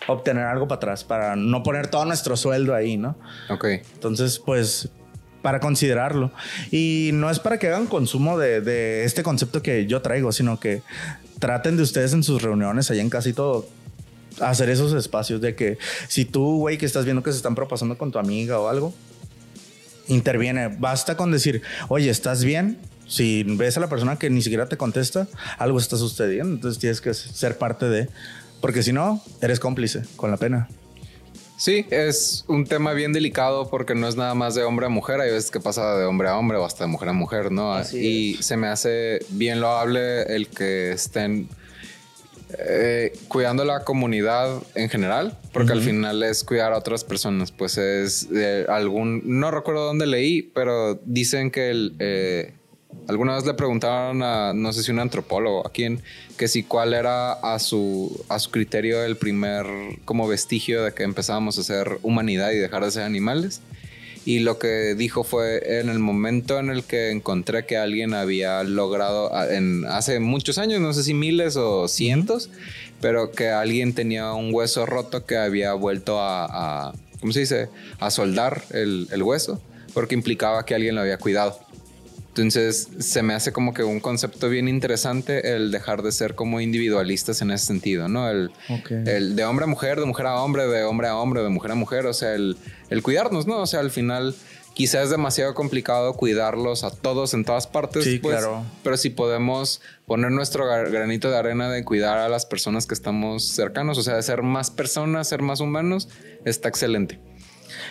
S2: obtener algo para atrás, para no poner todo nuestro sueldo ahí, ¿no?
S1: Ok.
S2: Entonces, pues, para considerarlo. Y no es para que hagan consumo de, este concepto que yo traigo, sino que traten de ustedes en sus reuniones, allá en casi todo, hacer esos espacios de que si tú, güey, que estás viendo que se están propasando con tu amiga o algo, interviene. Basta con decir, oye, ¿estás bien? Si ves a la persona que ni siquiera te contesta, algo está sucediendo. Entonces tienes que ser parte de porque si no, eres cómplice con la pena.
S1: Sí, es un tema bien delicado porque no es nada más de hombre a mujer. Hay veces que pasa de hombre a hombre o hasta de mujer a mujer, ¿no? y se me hace bien loable el que estén eh, cuidando la comunidad en general, porque al final es cuidar a otras personas. Pues es algún, no recuerdo dónde leí, pero dicen que el, eh, alguna vez le preguntaron a, no sé si un antropólogo, a quién, que si cuál era a su, a su criterio el primer como vestigio de que empezábamos a ser humanidad y dejar de ser animales. Y lo que dijo fue en el momento en el que encontré que alguien había logrado, en, hace muchos años, no sé si miles o cientos, pero que alguien tenía un hueso roto que había vuelto a, ¿cómo se dice? A soldar el, el hueso, porque implicaba que alguien lo había cuidado. Entonces se me hace como que un concepto bien interesante el dejar de ser como individualistas en ese sentido, ¿no? El, el de hombre a mujer, de mujer a hombre, de hombre a hombre, de mujer a mujer, o sea, el, el cuidarnos, ¿no? O sea, al final quizás es demasiado complicado cuidarlos a todos en todas partes.
S2: Sí, pues, claro.
S1: Pero si podemos poner nuestro granito de arena de cuidar a las personas que estamos cercanos, o sea, de ser más personas, ser más humanos, está excelente.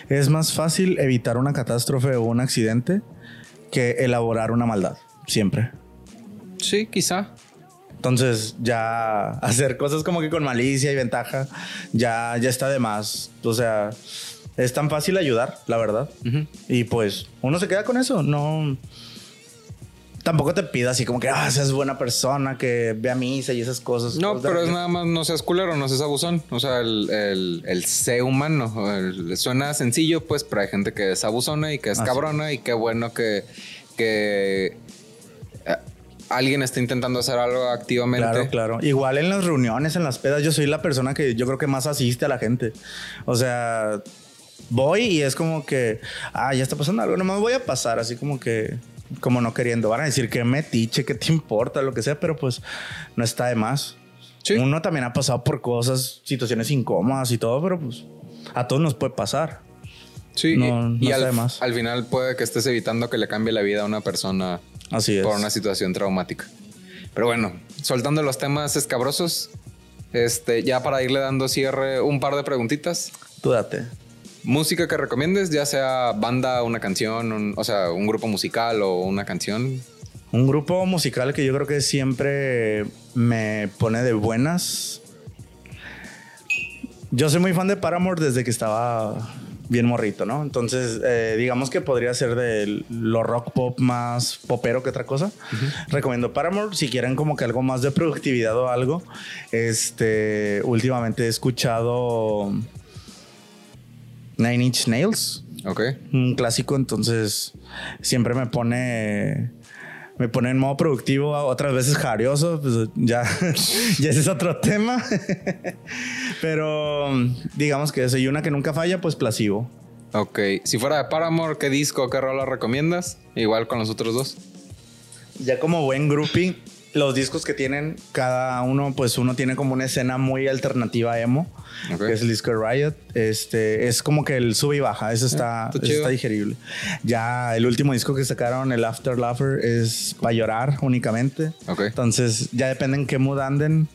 S2: Es más fácil evitar una catástrofe o un accidente que elaborar una maldad, siempre.
S1: Sí, quizá.
S2: Entonces ya hacer cosas como que con malicia y ventaja ya, ya está de más. O sea, es tan fácil ayudar, la verdad. Y pues uno se queda con eso. No, tampoco te pida así como que ah, seas buena persona, que vea misa y esas cosas.
S1: No, pero es nada más no seas culero, no seas abusón. O sea, el, el, el ser humano suena sencillo, pues, pero hay gente que es abusona y que es cabrona y qué bueno que, que eh, alguien está intentando hacer algo activamente.
S2: Claro, claro. Igual en las reuniones, en las pedas, yo soy la persona que yo creo que más asiste a la gente. O sea, voy y es como que, ah, ya está pasando algo, nomás voy a pasar, así como que como no queriendo. Van a decir que metiche, que te importa, lo que sea, pero pues no está de más. Uno también ha pasado por cosas, situaciones incómodas y todo, pero pues a todos nos puede pasar.
S1: Sí, y, al, al, final puede que estés evitando que le cambie la vida a una persona
S2: Así
S1: por una situación traumática. Pero bueno, soltando los temas escabrosos, este, ya para irle dando cierre, un par de preguntitas.
S2: Tú date.
S1: Música que recomiendes, ya sea banda, una canción, un- o sea, un grupo musical o una canción.
S2: Un grupo musical que yo creo que siempre me pone de buenas. Yo soy muy fan de Paramore desde que estaba bien morrito, ¿no? Entonces, eh, digamos que podría ser de lo rock pop más popero que otra cosa. Recomiendo Paramore si quieren como que algo más de productividad o algo. Este, últimamente he escuchado Nine Inch Nails
S1: Ok.
S2: un clásico, entonces siempre me pone me pone en modo productivo, otras veces jarioso, pues ya, ya ese es otro tema. Pero digamos que soy una que nunca falla, pues placebo.
S1: Ok. Si fuera de Paramore, ¿qué disco, qué rola recomiendas? Igual con los otros dos.
S2: Ya como buen groupie, los discos que tienen cada uno, pues uno tiene como una escena muy alternativa emo, que es el disco de Riot. Este es como que el sube y baja, eso está,
S1: está
S2: eso está digerible. Ya el último disco que sacaron, el After Laughter, es para llorar únicamente. Entonces ya depende en qué mood anden.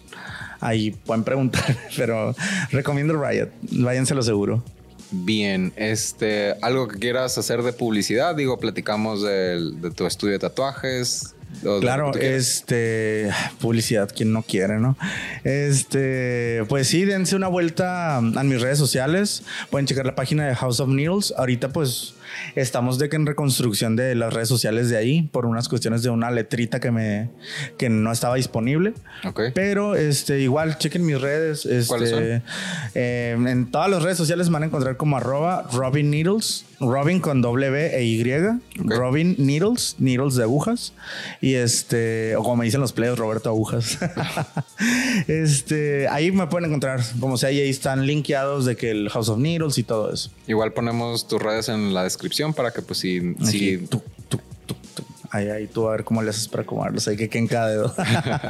S2: Ahí pueden preguntar, pero recomiendo Riot, váyanse lo seguro.
S1: Bien, este, algo que quieras hacer de publicidad, digo, platicamos de tu estudio de tatuajes.
S2: Claro, este publicidad, quien no quiere, ¿no? Este, pues sí, dense una vuelta a mis redes sociales. Pueden checar la página de House of Needles. Ahorita, pues, estamos de que en reconstrucción de las redes sociales de ahí por unas cuestiones de una letrita que me que no estaba disponible.
S1: Ok.
S2: Pero este, igual, chequen mis redes. Este,
S1: ¿Cuáles son?
S2: eh, en todas las redes sociales me van a encontrar como arroba Robin Needles. Robin con W e Y. Robin Needles, Needles de agujas. Y este, o como me dicen los players, Roberto Agujas. este, ahí me pueden encontrar. Como sea, y ahí están linkeados de que el House of Needles y todo eso.
S1: Igual ponemos tus redes en la descripción para que, pues, si,
S2: Aquí,
S1: si
S2: tuc. Ahí, ahí tú a ver cómo le haces para acomodarlos. Hay que que en cada dedo.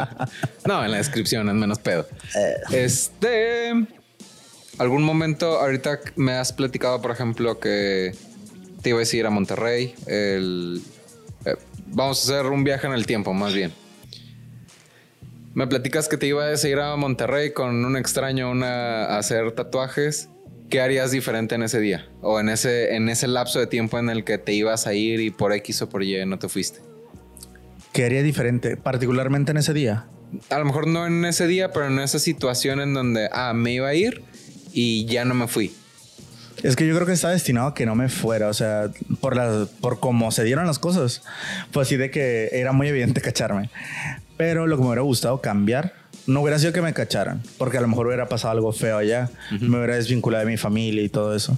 S1: No, en la descripción es menos pedo.
S2: Eh.
S1: Este. Algún momento, ahorita me has platicado, por ejemplo, que te ibas a ir a Monterrey. El, eh, vamos a hacer un viaje en el tiempo, más bien. Me platicas que te ibas a ir a Monterrey con un extraño una, a hacer tatuajes. ¿Qué harías diferente en ese día? O en ese, en ese lapso de tiempo en el que te ibas a ir y por X o por Y no te fuiste.
S2: ¿Qué haría diferente? Particularmente en ese día.
S1: a lo mejor no en ese día, pero en esa situación en donde, ah, me iba a ir y ya no me fui.
S2: Es que yo creo que está destinado a que no me fuera, o sea, por, la, por cómo se dieron las cosas, fue así de que era muy evidente cacharme. Pero lo que me hubiera gustado cambiar, no hubiera sido que me cacharan, porque a lo mejor hubiera pasado algo feo allá, me hubiera desvinculado de mi familia y todo eso.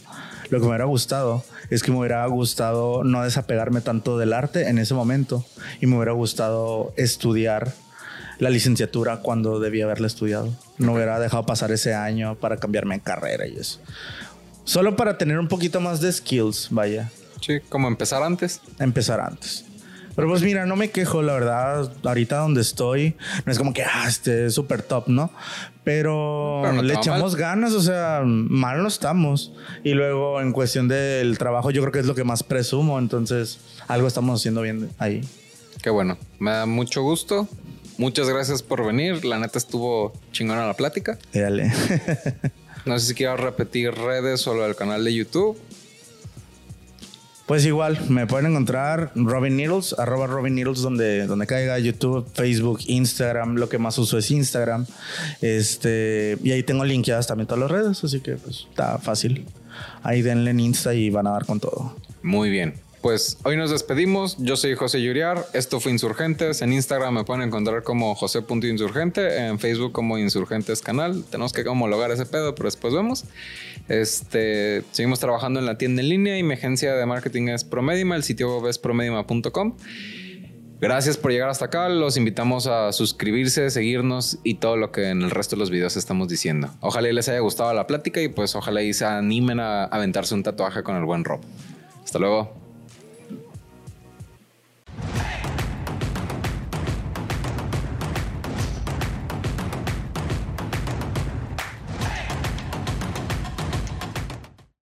S2: Lo que me hubiera gustado es que me hubiera gustado no desapegarme tanto del arte en ese momento y me hubiera gustado estudiar la licenciatura cuando debía haberla estudiado. No hubiera dejado pasar ese año para cambiarme de carrera y eso. Solo para tener un poquito más de skills, vaya,
S1: Sí, como empezar antes.
S2: empezar antes. Pero pues mira, no me quejo, la verdad, ahorita donde estoy, no es como que, ah, este es súper top, ¿no? Pero,
S1: Pero no te
S2: le echamos
S1: mal.
S2: ganas, o sea, mal no estamos. Y luego en cuestión del trabajo, yo creo que es lo que más presumo, entonces algo estamos haciendo bien ahí.
S1: Qué bueno, me da mucho gusto. Muchas gracias por venir. La neta estuvo chingona la plática.
S2: Dale.
S1: No sé si quieras repetir redes o lo del canal de YouTube.
S2: Pues igual, me pueden encontrar Robin Needles, arroba Robin Needles, donde, donde caiga YouTube, Facebook, Instagram. Lo que más uso es Instagram. Este, y ahí tengo linkeadas también todas las redes, así que pues está fácil. Ahí denle en Insta y van a dar con todo.
S1: Muy bien. Pues hoy nos despedimos. Yo soy José Yuriar. Esto fue Insurgentes. En Instagram me pueden encontrar como José.insurgente. En Facebook como Insurgentes Canal. Tenemos que homologar ese pedo, pero después vemos. Este, seguimos trabajando en la tienda en línea y mi agencia de marketing es Promedima. El sitio web es promedima.com. Gracias por llegar hasta acá. Los invitamos a suscribirse, seguirnos y todo lo que en el resto de los videos estamos diciendo. Ojalá les haya gustado la plática y pues ojalá y se animen a aventarse un tatuaje con el buen Rob. Hasta luego.